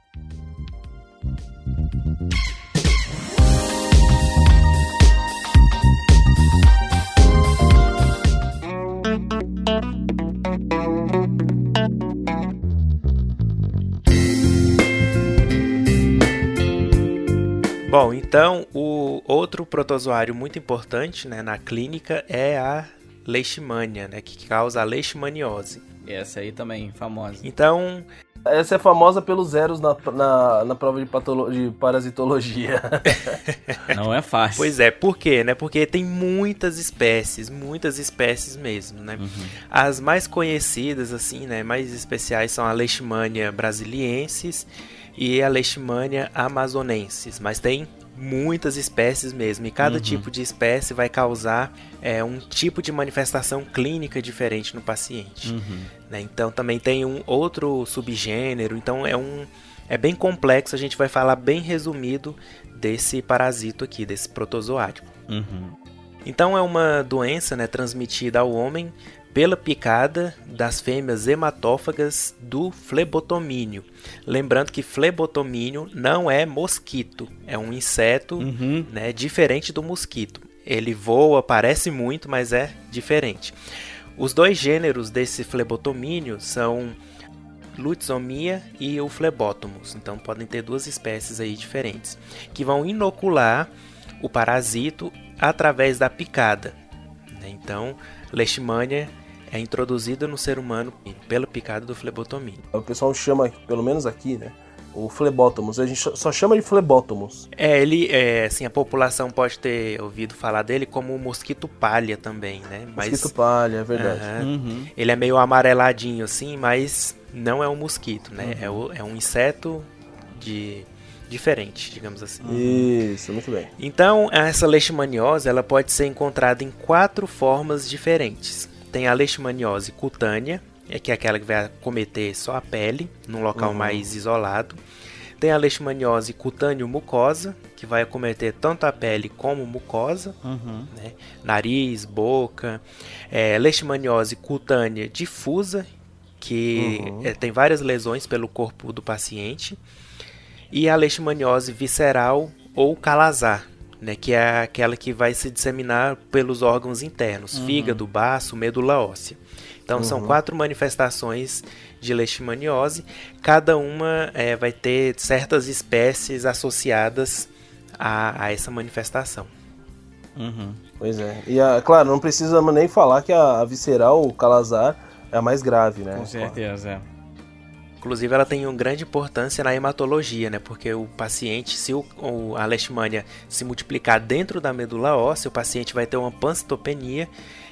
Bom, então o outro protozoário muito importante né, na clínica é a leishmania, né, que causa a leishmaniose. Essa aí também, famosa. Então, Essa é famosa pelos zeros na, na, na prova de, patolo- de parasitologia. Não é fácil. pois é, por quê? Né? Porque tem muitas espécies, muitas espécies mesmo, né? As mais conhecidas, assim, né, mais especiais são a Leishmania brasiliensis e a Leishmania amazonensis, mas tem muitas espécies mesmo, e cada tipo de espécie vai causar é, um tipo de manifestação clínica diferente no paciente. né? Então também tem um outro subgênero, então é um é bem complexo, a gente vai falar bem resumido desse parasito aqui, desse protozoário. Uhum. Então é uma doença né, transmitida ao homem pela picada das fêmeas hematófagas do flebotomínio. Lembrando que flebotomínio não é mosquito, é um inseto Uhum. né, diferente do mosquito. Ele voa, parece muito, mas é diferente. Os dois gêneros desse flebotomínio são Lutzomia e o Phlebotomus. Então podem ter duas espécies aí diferentes que vão inocular o parasito através da picada. né? Então, Leishmania é introduzida no ser humano pela picada do flebotomínio. o pessoal chama, pelo menos aqui, né? O flebótomos. A gente só chama de flebótomos. É, ele, é, assim, a população pode ter ouvido falar dele como o mosquito palha também, né? Mas Mosquito palha, é verdade. Aham. Uhum. ele é meio amareladinho assim, mas não é um mosquito, né? É, o- é um inseto de diferente, digamos assim. Isso, muito bem. Então, essa leishmaniose ela pode ser encontrada em quatro formas diferentes. Tem a leishmaniose cutânea, é que é aquela que vai acometer só a pele, num local mais isolado. Tem a leishmaniose cutâneo-mucosa, que vai acometer tanto a pele como mucosa, Uhum. né? nariz, boca. É, leishmaniose cutânea difusa, que é, tem várias lesões pelo corpo do paciente. E a leishmaniose visceral ou calazar, né? que é aquela que vai se disseminar pelos órgãos internos, fígado, baço, medula óssea. Então são quatro manifestações de leishmaniose, cada uma é, vai ter certas espécies associadas a, a essa manifestação. Uhum. Pois é. E, a, claro, não precisa nem falar que a, a visceral, o calazar, é a mais grave, né? Com certeza, é. Inclusive, ela tem uma grande importância na hematologia, né? Porque o paciente, se o, o- a leishmania se multiplicar dentro da medula óssea, o paciente vai ter uma pancitopenia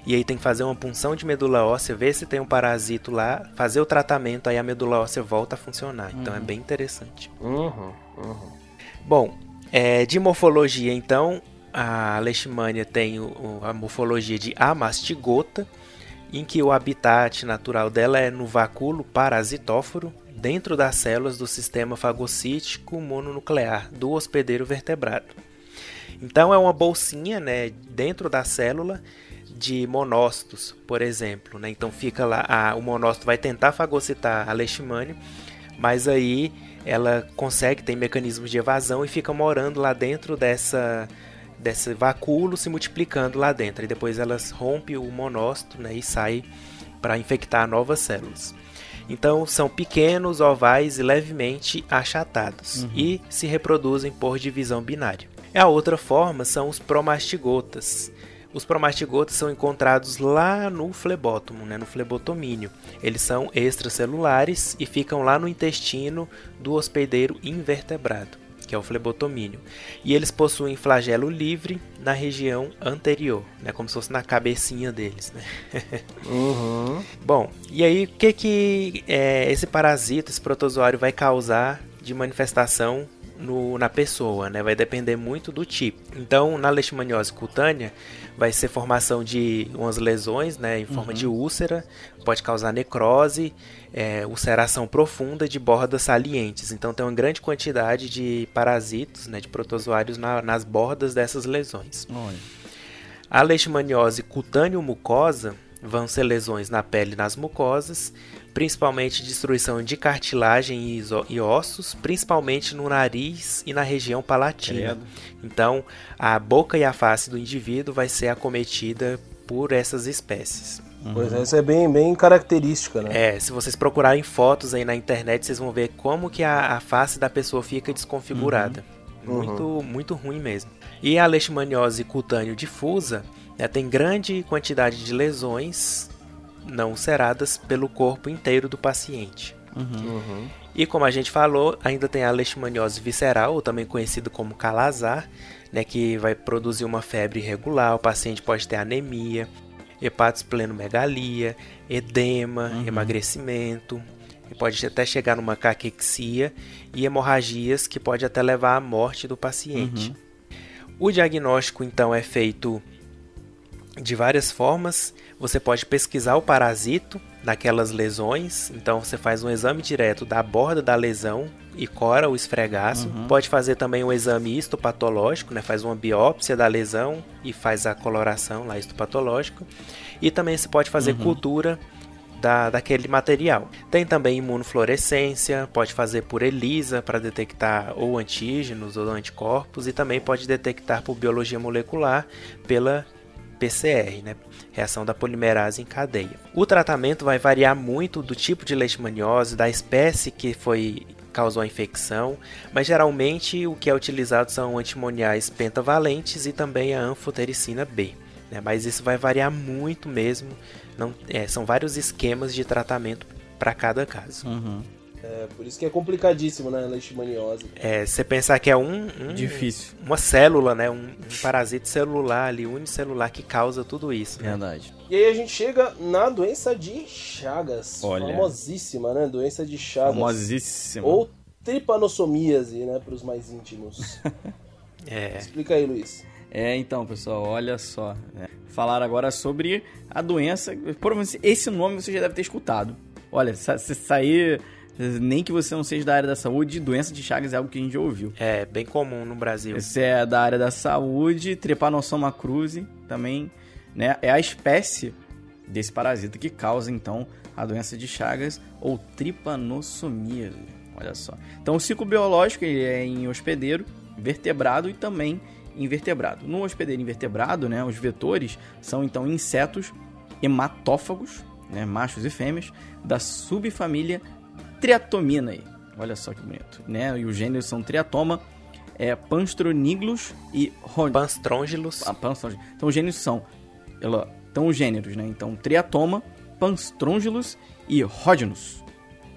e aí tem que fazer uma punção de medula óssea, ver se tem um parasito lá, fazer o tratamento, aí a medula óssea volta a funcionar. Então é bem interessante. Uhum, uhum. Bom, é, de morfologia, então, a leishmania tem o- a morfologia de amastigota, em que o habitat natural dela é no vacúolo parasitóforo, dentro das células do sistema fagocítico mononuclear do hospedeiro vertebrado. Então é uma bolsinha, né, dentro da célula de monócitos, por exemplo, né? Então fica lá, a- o monócito vai tentar fagocitar a leishmania, mas aí ela consegue, tem mecanismos de evasão e fica morando lá dentro dessa desse vacúolo se multiplicando lá dentro. E depois elas rompe o monócito né, e sai para infectar novas células. Então são pequenos, ovais e levemente achatados e se reproduzem por divisão binária. A outra forma são os promastigotas. Os promastigotas são encontrados lá no flebótomo, né, no flebotomínio. Eles são extracelulares e ficam lá no intestino do hospedeiro invertebrado, que é o flebotomínio. E eles possuem flagelo livre na região anterior, né, como se fosse na cabecinha deles. Né? Uhum. Bom, e aí o que, que é, esse parasita, esse protozoário vai causar de manifestação no- na pessoa, né? Vai depender muito do tipo. Então, na leishmaniose cutânea, vai ser formação de umas lesões, né, em forma de úlcera, pode causar necrose, é, ulceração profunda de bordas salientes. Então, tem uma grande quantidade de parasitos, né, de protozoários na- nas bordas dessas lesões. Olha. A leishmaniose cutâneo-mucosa vão ser lesões na pele e nas mucosas, principalmente destruição de cartilagem e, ossos, principalmente no nariz e na região palatina. Credo. Então, a boca e a face do indivíduo vai ser acometida por essas espécies. Pois é, isso é bem, bem característica, né? É, se vocês procurarem fotos aí na internet, vocês vão ver como que a, a face da pessoa fica desconfigurada. Muito, uhum. muito ruim mesmo. E a leishmaniose cutâneo difusa né, tem grande quantidade de lesões não ulceradas pelo corpo inteiro do paciente. Uhum. Uhum. E como a gente falou, ainda tem a leishmaniose visceral, ou também conhecido como calazar, né, que vai produzir uma febre irregular, o paciente pode ter anemia, hepatosplenomegalia, edema, uhum. emagrecimento, pode até chegar numa caquexia e hemorragias que pode até levar à morte do paciente. Uhum. O diagnóstico então é feito de várias formas. Você pode pesquisar o parasito naquelas lesões, então você faz um exame direto da borda da lesão e cora o esfregaço. Uhum. Pode fazer também um exame histopatológico, né? faz uma biópsia da lesão e faz a coloração lá histopatológico. E também se pode fazer uhum. cultura da, daquele material. Tem também imunofluorescência, pode fazer por ELISA para detectar ou antígenos ou anticorpos e também pode detectar por biologia molecular pela PCR, né? reação da polimerase em cadeia. O tratamento vai variar muito do tipo de leishmaniose, da espécie que foi causou a infecção, mas geralmente o que é utilizado são antimoniais pentavalentes e também a anfotericina B. Né? Mas isso vai variar muito mesmo não, é, são vários esquemas de tratamento para cada caso. Uhum. É, por isso que é complicadíssimo, né, leishmaniose. É, você pensar que é um, um difícil, uma célula, né, um, um, parasita celular ali, unicelular que causa tudo isso. Né? Verdade. E aí a gente chega na doença de Chagas, Olha. famosíssima, né, doença de Chagas. Famosíssima. Ou tripanossomíase, né, para os mais íntimos. é. Explica aí, Luiz. É, então, pessoal, olha só. Né? Falar agora sobre a doença. Provavelmente esse nome você já deve ter escutado. Olha, se sair. Nem que você não seja da área da saúde, doença de Chagas é algo que a gente já ouviu. É, bem comum no Brasil. Esse é da área da saúde, Trypanosoma cruzi também, né? É a espécie desse parasita que causa, então, a doença de Chagas ou tripanossomia. Olha só. Então, o ciclo biológico ele é em hospedeiro, vertebrado e também invertebrado. No hospedeiro invertebrado, né, os vetores são então insetos hematófagos, né, machos e fêmeas, da subfamília Triatominae. Olha só que bonito, né? E os gêneros são Triatoma, é, Panstroniglos e Ron... Panstrongilos. Ah, Então os gêneros são então os gêneros, né? Então Triatoma, Panstrongilos e Rhodinus.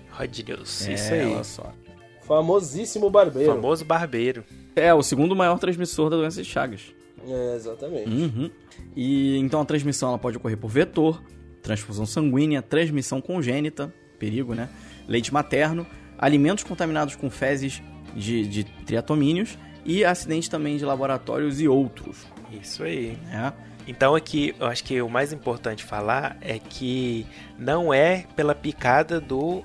Rhodinus, é, isso aí. Olha só. Famosíssimo barbeiro. Famoso barbeiro. É, o segundo maior transmissor da doença de Chagas. É, exatamente. Uhum. E então a transmissão ela pode ocorrer por vetor, transfusão sanguínea, transmissão congênita, perigo, né? Leite materno, alimentos contaminados com fezes de, de triatomíneos e acidentes também de laboratórios e outros. Isso aí. É. Então aqui, eu acho que o mais importante falar é que não é pela picada do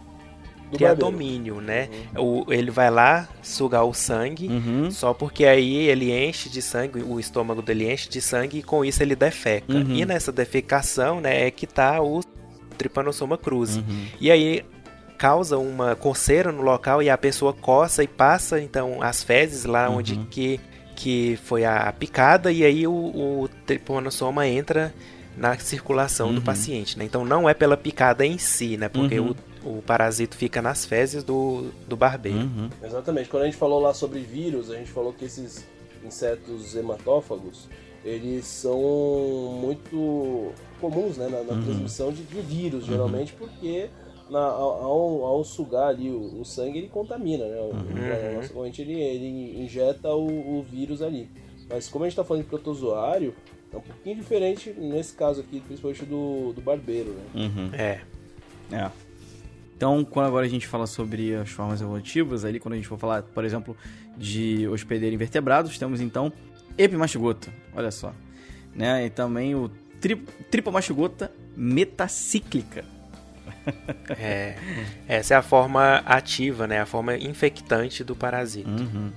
triatomínio, né? Uhum. O, ele vai lá sugar o sangue, uhum. só porque aí ele enche de sangue, o estômago dele enche de sangue e com isso ele defeca. Uhum. E nessa defecação, né, é que tá o Trypanosoma cruzi. Uhum. E aí causa uma coceira no local e a pessoa coça e passa então as fezes lá onde uhum. que, que foi a picada e aí o, o entra na circulação do uhum. paciente, né? Então não é pela picada em si, né? Porque o o parasito fica nas fezes do, do barbeiro. Uhum. Exatamente. Quando a gente falou lá sobre vírus, a gente falou que esses insetos hematófagos, eles são muito comuns né, na, na uhum. transmissão de, de vírus, uhum. geralmente, porque na, ao, ao, sugar ali o, o, sangue, ele contamina, né? Uhum. Nossa corrente, ele, ele injeta o, o, vírus ali. Mas como a gente está falando de protozoário, é um pouquinho diferente nesse caso aqui, principalmente do, do barbeiro, né? Uhum. É. É. Então, quando agora a gente fala sobre as formas evolutivas, ali quando a gente for falar, por exemplo, de hospedeiro invertebrados, temos então epimastigota, olha só. Né? E também o tri tripomastigota metacíclica. É, essa é a forma ativa, né? A forma infectante do parasita. Uhum.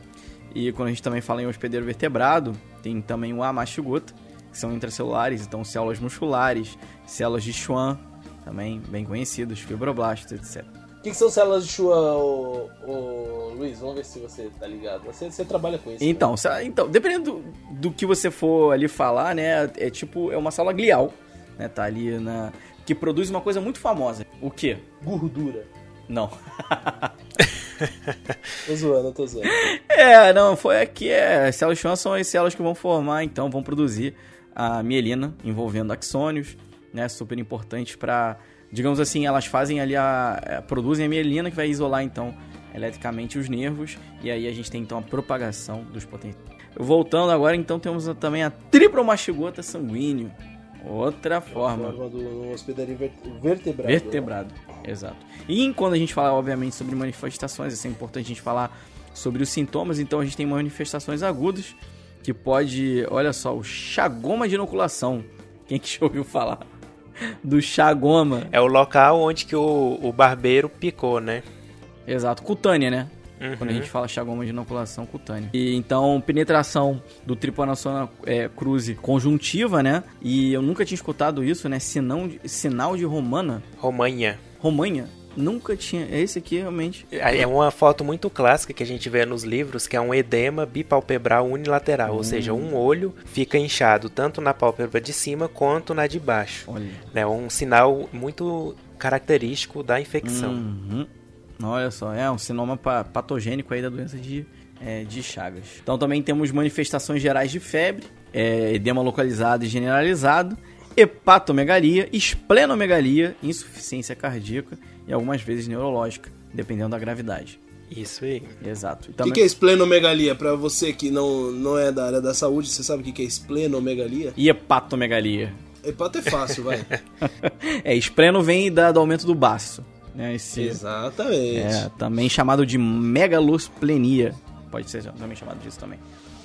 E quando a gente também fala em hospedeiro vertebrado, tem também o amastigota, que são intracelulares, então células musculares, células de Schwann, também bem conhecidos, fibroblastos, etc. O que, que, são células de Schwann, ô, ô, Luiz? Vamos ver se você tá ligado. Você, você trabalha com isso. Então, né? então dependendo do, do, que você for ali falar, né? É tipo, é uma célula glial, né? Tá ali na... Que produz uma coisa muito famosa. O quê? Gordura. Não. tô zoando, tô zoando. É, não, foi aqui. É, as células chão são as células que vão formar, então, vão produzir a mielina envolvendo axônios, né? Super importante para, digamos assim, elas fazem ali a, a, produzem a mielina que vai isolar então eletricamente os nervos e aí a gente tem então a propagação dos potenciais. Voltando agora, então temos também a tripromastigota sanguíneo, outra forma. A forma do hospedaria vertebrado. Vertebrado, exato. E quando a gente fala, obviamente, sobre manifestações, é importante a gente falar sobre os sintomas. Então a gente tem manifestações agudas que pode, olha só, o chagoma de inoculação. Quem que já ouviu falar do chagoma? É o local onde que o, o barbeiro picou, né? Exato, cutânea, né? Uhum. Quando a gente fala chagoma de inoculação cutânea. E então, penetração do tripanassona é, cruze conjuntiva, né? E eu nunca tinha escutado isso, né? Sinal de, sinal de romana. Romanha. Romanha. Nunca tinha. Esse aqui realmente. É uma foto muito clássica que a gente vê nos livros, que é um edema bipalpebral unilateral, hum. ou seja, um olho fica inchado tanto na pálpebra de cima quanto na de baixo. Olha. É um sinal muito característico da infecção. Uhum. Olha só, é um sinoma patogênico aí da doença de, é, de Chagas. Então também temos manifestações gerais de febre, é, edema localizado e generalizado, hepatomegalia, esplenomegalia, insuficiência cardíaca e algumas vezes neurológica, dependendo da gravidade. Isso aí. Exato. O também... que, que é esplenomegalia? Para você que não, não é da área da saúde, você sabe o que é esplenomegalia? E hepatomegalia? Hepato é fácil, vai. é, espleno vem da, do aumento do baço. Né, esse, Exatamente. É, também chamado de megalosplenia. Pode ser também chamado disso também.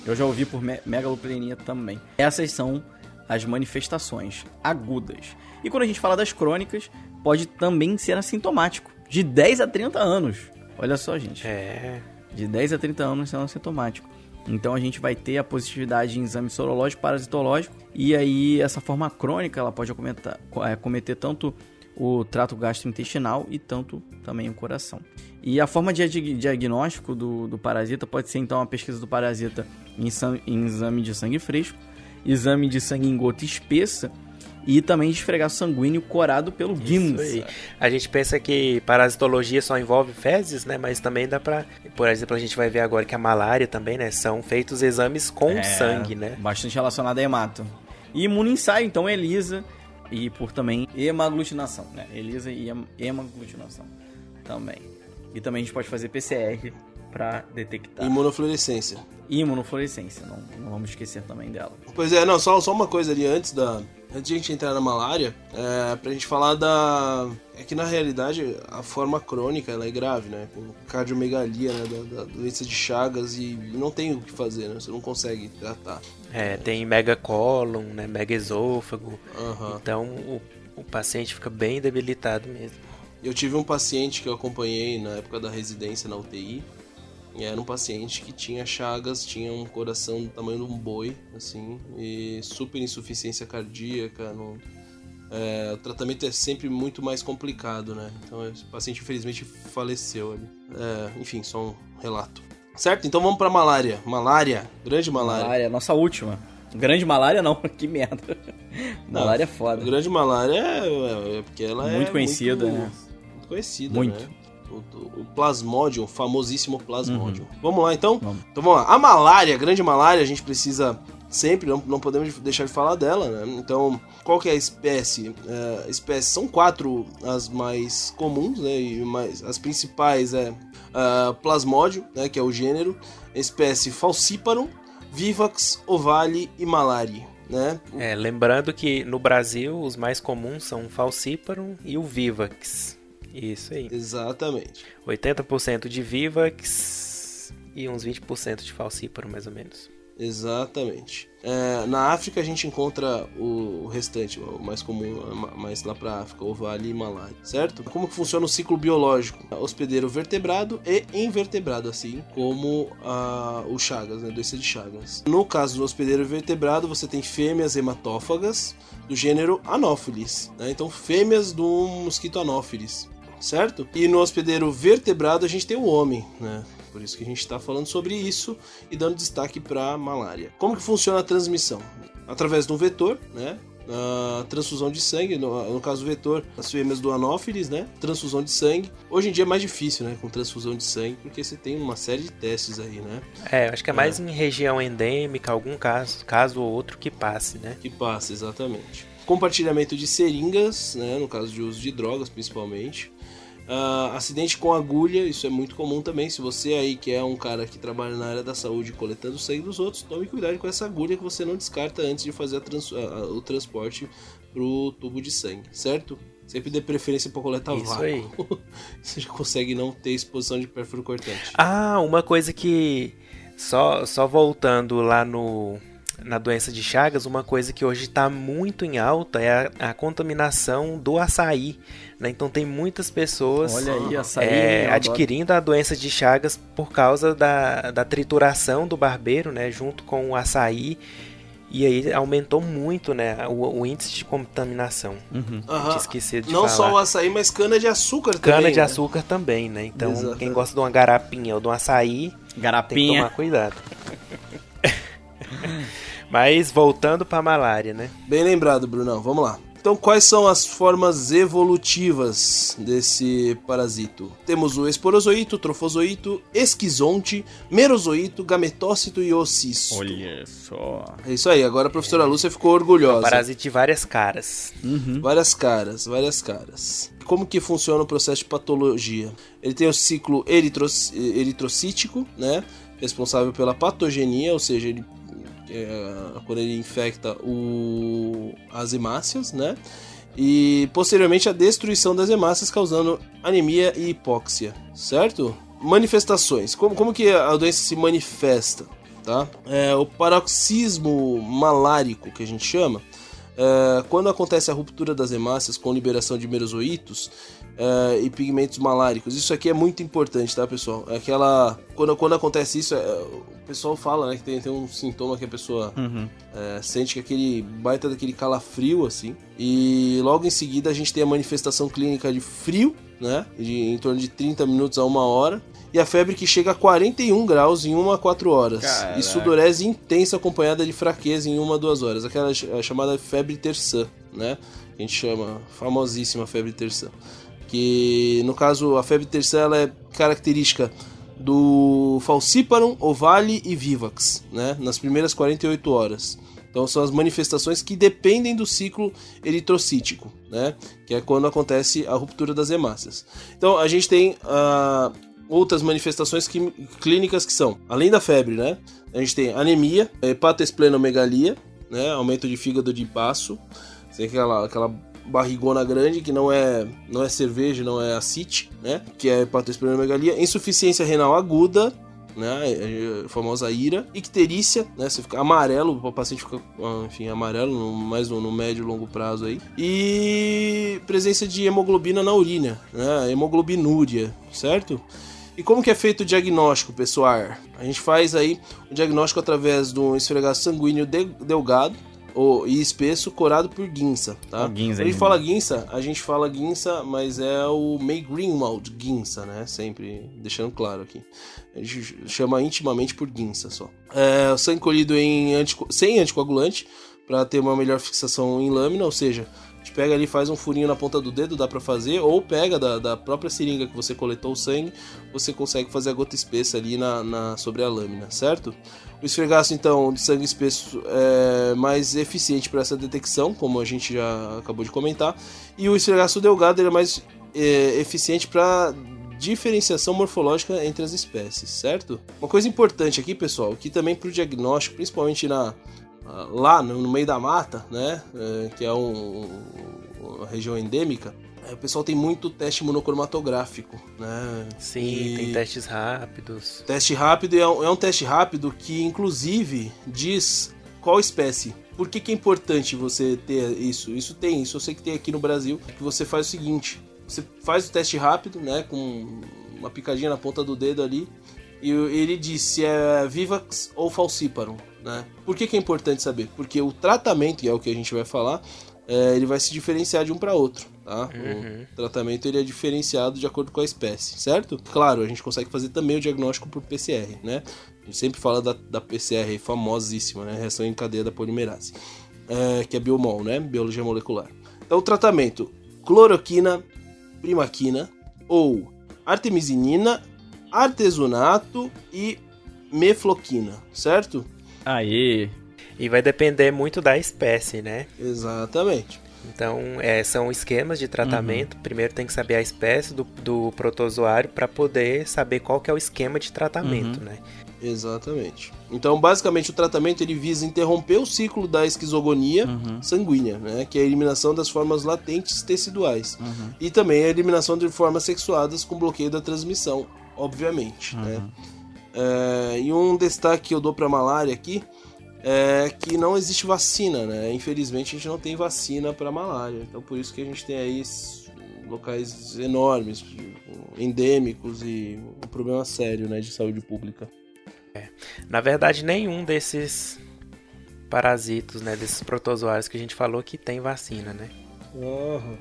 Eu já ouvi por me megaloplenia também. Essas são as manifestações agudas. E quando a gente fala das crônicas, pode também ser assintomático. De 10 a 30 anos. Olha só, gente. É. De 10 a 30 anos sendo assintomático. Então a gente vai ter a positividade em exame sorológico parasitológico e aí essa forma crônica ela pode acometer, é, cometer tanto o trato gastrointestinal e tanto também o coração. E a forma de diagnóstico do, do parasita pode ser então a pesquisa do parasita em, em exame de sangue fresco, exame de sangue em gota espessa e também de esfregar sanguíneo corado pelo GIMS. A gente pensa que parasitologia só envolve fezes, né? Mas também dá pra. Por exemplo, a gente vai ver agora que a malária também, né? São feitos exames com é, sangue, né? Bastante relacionado a hemato. E imunoensaio, então, ELISA. E por também hemaglutinação, né? ELISA e hemaglutinação também. E também a gente pode fazer PCR para detectar. Imunofluorescência. Imunofluorescência, não, não vamos esquecer também dela. Pois é, não, só, só uma coisa ali antes da, antes de a gente entrar na malária, é, pra gente falar da. É que na realidade a forma crônica ela é grave, né? Com cardiomegalia, né? Da, da doença de Chagas e não tem o que fazer, né? Você não consegue tratar. É, tem megacólon, né? Megaesôfago. Uhum. Então o, o paciente fica bem debilitado mesmo. Eu tive um paciente que eu acompanhei na época da residência na UTI era um paciente que tinha chagas, tinha um coração do tamanho de um boi, assim, e super insuficiência cardíaca. No, é, o tratamento é sempre muito mais complicado, né? Então, esse paciente infelizmente faleceu ali. É, enfim, só um relato. Certo? Então vamos pra malária. Malária, grande malária. Malária, nossa última. Grande malária não, que merda. Não, malária é foda. Grande malária é, é, é porque ela muito é muito conhecida, né? Muito conhecida, muito. né? O, o Plasmodium, o famosíssimo Plasmodium. Uhum. Vamos lá então? Vamos. Então vamos lá. A malária, a grande malária, a gente precisa sempre, não, não podemos deixar de falar dela, né? Então, qual que é a espécie? É, espécies são quatro as mais comuns, né? E mais, as principais é uh, Plasmodium, né? Que é o gênero. Espécie Falciparum, Vivax, Ovale e Malari. Né? É, lembrando que no Brasil os mais comuns são o Falciparum e o Vivax. Isso aí. Exatamente. 80% de Vivax e uns 20% de Falcíparo, mais ou menos. Exatamente. É, na África a gente encontra o, restante, o mais comum, mais lá para África, o Vale Himalaya, certo? Como que funciona o ciclo biológico? Hospedeiro vertebrado e invertebrado, assim como a, o Chagas, né? Doença de Chagas. No caso do hospedeiro vertebrado, você tem fêmeas hematófagas do gênero Anopheles, né? Então fêmeas do mosquito Anopheles certo? E no hospedeiro vertebrado a gente tem o homem, né? Por isso que a gente está falando sobre isso e dando destaque para a malária. Como que funciona a transmissão? Através de um vetor, né? a transfusão de sangue, no, no caso o vetor, as fêmeas do anófilis, né? Transfusão de sangue. Hoje em dia é mais difícil, né? Com transfusão de sangue, porque você tem uma série de testes aí, né? É, acho que é mais em região endêmica, algum caso, caso ou outro que passe, né? Que passe, exatamente. Compartilhamento de seringas, né? No caso de uso de drogas, principalmente. Uh, acidente com agulha, isso é muito comum também. Se você aí que é um cara que trabalha na área da saúde coletando sangue dos outros, tome cuidado com essa agulha que você não descarta antes de fazer trans uh, o transporte pro tubo de sangue, certo? Sempre dê preferência para coletar Isso aí. você já consegue não ter exposição de pérfuro cortante. Ah, uma coisa que só só voltando lá no na doença de Chagas, uma coisa que hoje está muito em alta é a, a contaminação do açaí. Né? Então tem muitas pessoas Olha aí, açaí, é, adquirindo a doença de Chagas por causa da, da trituração do barbeiro, né? junto com o açaí. E aí aumentou muito, né, o, o índice de contaminação. Uhum. Esqueci de Não falar. só o açaí, mas cana de açúcar também. Cana de né? açúcar também, né? Então, Exato. quem gosta de uma garapinha ou de um açaí, tem que Garapinha. tomar cuidado. Mas voltando pra malária, né? Bem lembrado, Brunão. Vamos lá. Então, quais são as formas evolutivas desse parasito? Temos o esporozoito, trofozoito, esquizonte, merozoito, gametócito e ocisto. Olha só. É isso aí. Agora a professora Lúcia ficou orgulhosa. Parasite de várias caras. Uhum. Várias caras, várias caras. Como que funciona o processo de patologia? Ele tem o ciclo eritro- eritrocítico, né? Responsável pela patogenia, ou seja, ele, é, quando ele infecta o, as hemácias, né? E posteriormente a destruição das hemácias, causando anemia e hipóxia, certo? Manifestações. Como, como que a doença se manifesta? Tá? É, o paroxismo malárico, que a gente chama, é, quando acontece a ruptura das hemácias com liberação de merozoítos é, e pigmentos maláricos, isso aqui é muito importante, tá, pessoal? É Aquela quando, quando acontece isso, é, o pessoal fala, né, que tem, tem um sintoma que a pessoa Uhum. sente que aquele baita daquele calafrio assim, e logo em seguida a gente tem a manifestação clínica de frio, né, de em torno de 30 minutos a uma hora. E a febre que chega a 41 graus em 1 a 4 horas. Caraca. E sudorese intensa acompanhada de fraqueza em 1 a 2 horas. Aquela chamada febre terçã, né? A gente chama famosíssima febre terçã. Que no caso a febre terçã ela é característica do falciparum, ovale e vivax, né? Nas primeiras 48 horas. Então são as manifestações que dependem do ciclo eritrocítico, né? Que é quando acontece a ruptura das hemácias. Então a gente tem ah, outras manifestações quim- clínicas que são, além da febre, né? A gente tem anemia, hepatosplenomegalia, né? Aumento de fígado de baço, tem aquela, aquela barrigona grande que não é não é cerveja, não é acite, né? Que é hepatosplenomegalia, insuficiência renal aguda, né? é A famosa ira, icterícia, né? Você fica amarelo, o paciente fica, ah, enfim, amarelo, no- mais no, no médio e longo prazo aí. E presença de hemoglobina na urina, né? Hemoglobinúria, certo? E como que é feito o diagnóstico, pessoal? A gente faz aí o diagnóstico através de um esfregaço sanguíneo de- delgado ou, e espesso corado por guinça, tá? Ó, guinça Quando a gente fala guinça, a gente fala guinça, mas é o May Greenwald guinça, né? Sempre deixando claro aqui. A gente chama intimamente por guinça só. É, o sangue colhido em antico- sem anticoagulante para ter uma melhor fixação em lâmina, ou seja, gente pega ali, faz um furinho na ponta do dedo, dá para fazer, ou pega da, da própria seringa que você coletou o sangue, você consegue fazer a gota espessa ali na, na- sobre a lâmina, certo? O esfregaço, então, de sangue espesso é mais eficiente para essa detecção, como a gente já acabou de comentar, e o esfregaço delgado é mais é, eficiente para diferenciação morfológica entre as espécies, certo? Uma coisa importante aqui, pessoal, que também para o diagnóstico, principalmente na lá no, meio da mata, né, é, que é um, um- uma região endêmica, é, o pessoal tem muito teste monocromatográfico, né? Sim, E- tem testes rápidos. Teste rápido é um, é um teste rápido que, inclusive, diz qual espécie. Por que, que é importante você ter isso? Isso tem, isso eu sei que tem aqui no Brasil, que você faz o seguinte: você faz o teste rápido, né, com uma picadinha na ponta do dedo ali, e ele diz se é Vivax ou Falciparum, né? Por que, que é importante saber? Porque o tratamento, e é o que a gente vai falar, é, ele vai se diferenciar de um para outro, tá? Uhum. O tratamento ele é diferenciado de acordo com a espécie, certo? Claro, a gente consegue fazer também o diagnóstico por PCR, né? A gente sempre fala da, da PCR famosíssima, né? Reação em cadeia da polimerase. é, que é biomol, né? Biologia molecular. Então, o tratamento: cloroquina, primaquina ou artemisinina, artesunato e mefloquina, certo? Aí. E vai depender muito da espécie, né? Exatamente. Então, é, são esquemas de tratamento. Uhum. Primeiro tem que saber a espécie do, do protozoário para poder saber qual que é o esquema de tratamento, uhum. né? Exatamente. Então, basicamente, o tratamento ele visa interromper o ciclo da esquizogonia uhum. sanguínea, né? que é a eliminação das formas latentes teciduais. Uhum. E também a eliminação de formas sexuadas com bloqueio da transmissão, obviamente. Né? É, e um destaque que eu dou para malária aqui é que não existe vacina, né? Infelizmente a gente não tem vacina para malária. Então por isso que a gente tem aí locais enormes, endêmicos e um problema sério, né, de saúde pública. É. Na verdade, nenhum desses parasitos, né, desses protozoários que a gente falou que tem vacina, né? Uhum.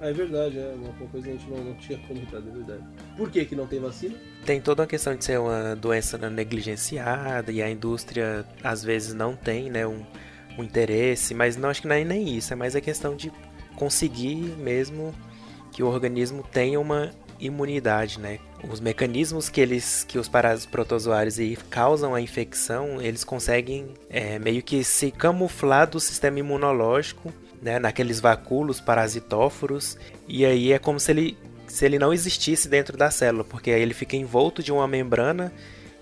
Ah, é verdade, é uma coisa que a gente não, não tinha comentado, é verdade. Por que, que não tem vacina? Tem toda a questão de ser uma doença negligenciada e a indústria às vezes não tem né, um, um interesse, mas não acho que não é nem isso, é mais a questão de conseguir mesmo que o organismo tenha uma imunidade, né? Os mecanismos que eles, que os parásitos protozoários causam a infecção, eles conseguem é, meio que se camuflar do sistema imunológico né, naqueles vacúolos parasitóforos, e aí é como se ele, se ele não existisse dentro da célula, porque aí ele fica envolto de uma membrana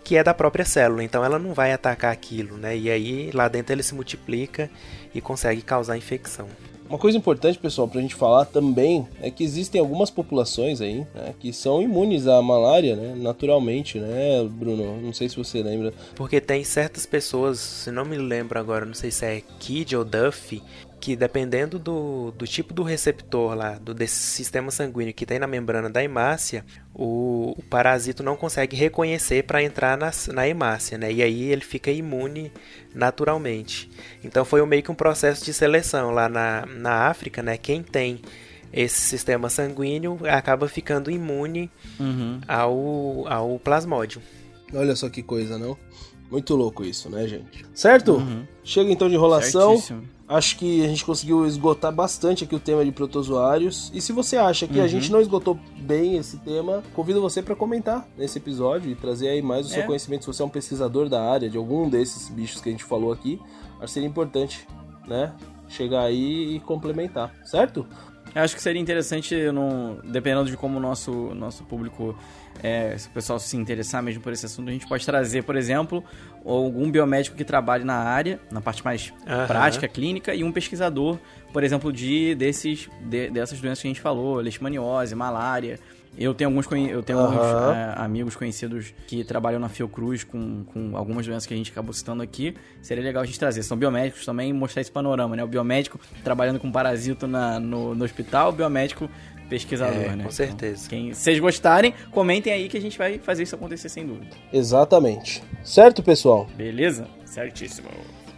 que é da própria célula, então ela não vai atacar aquilo, né? E aí lá dentro ele se multiplica e consegue causar infecção. Uma coisa importante, pessoal, para a gente falar também é que existem algumas populações aí né, que são imunes à malária, né, naturalmente, né, Bruno? Não sei se você lembra. Porque tem certas pessoas, se não me lembro agora, não sei se é Kid ou Duffy, que dependendo do, do tipo do receptor lá, do, desse sistema sanguíneo que tem na membrana da hemácia, o, o parasito não consegue reconhecer para entrar na, na hemácia, né? E aí ele fica imune naturalmente. Então foi meio que um processo de seleção lá na, na África, né? Quem tem esse sistema sanguíneo acaba ficando imune uhum. ao, ao plasmódio. Olha só que coisa, não? Muito louco isso, né, gente? Certo? Uhum. Chega então de enrolação. Certíssimo. Acho que a gente conseguiu esgotar bastante aqui o tema de protozoários. E se você acha que uhum. a gente não esgotou bem esse tema, convido você para comentar nesse episódio e trazer aí mais o seu é. conhecimento. Se você é um pesquisador da área de algum desses bichos que a gente falou aqui, acho que seria importante, né? Chegar aí e complementar, certo? Eu acho que seria interessante, não, dependendo de como o nosso, nosso público, é, se o pessoal se interessar mesmo por esse assunto, a gente pode trazer, por exemplo, algum biomédico que trabalhe na área, na parte mais uhum. prática, clínica, e um pesquisador, por exemplo, de, desses, de, dessas doenças que a gente falou, leishmaniose, malária, eu tenho alguns, eu tenho uhum. alguns é, amigos conhecidos que trabalham na Fiocruz com, com algumas doenças que a gente acabou citando aqui. Seria legal a gente trazer. São biomédicos também mostrar esse panorama, né? O biomédico trabalhando com parasito na, no, no hospital, o biomédico pesquisador, é, né? Com certeza. Então, quem vocês gostarem, comentem aí que a gente vai fazer isso acontecer sem dúvida. Exatamente. Certo, pessoal? Beleza? Certíssimo.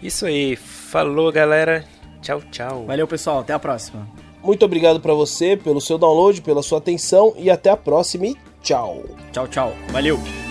Isso aí. Falou, galera. Tchau, tchau. Valeu, pessoal. Até a próxima. Muito obrigado para você pelo seu download, pela sua atenção e até a próxima e tchau. Tchau, tchau. Valeu.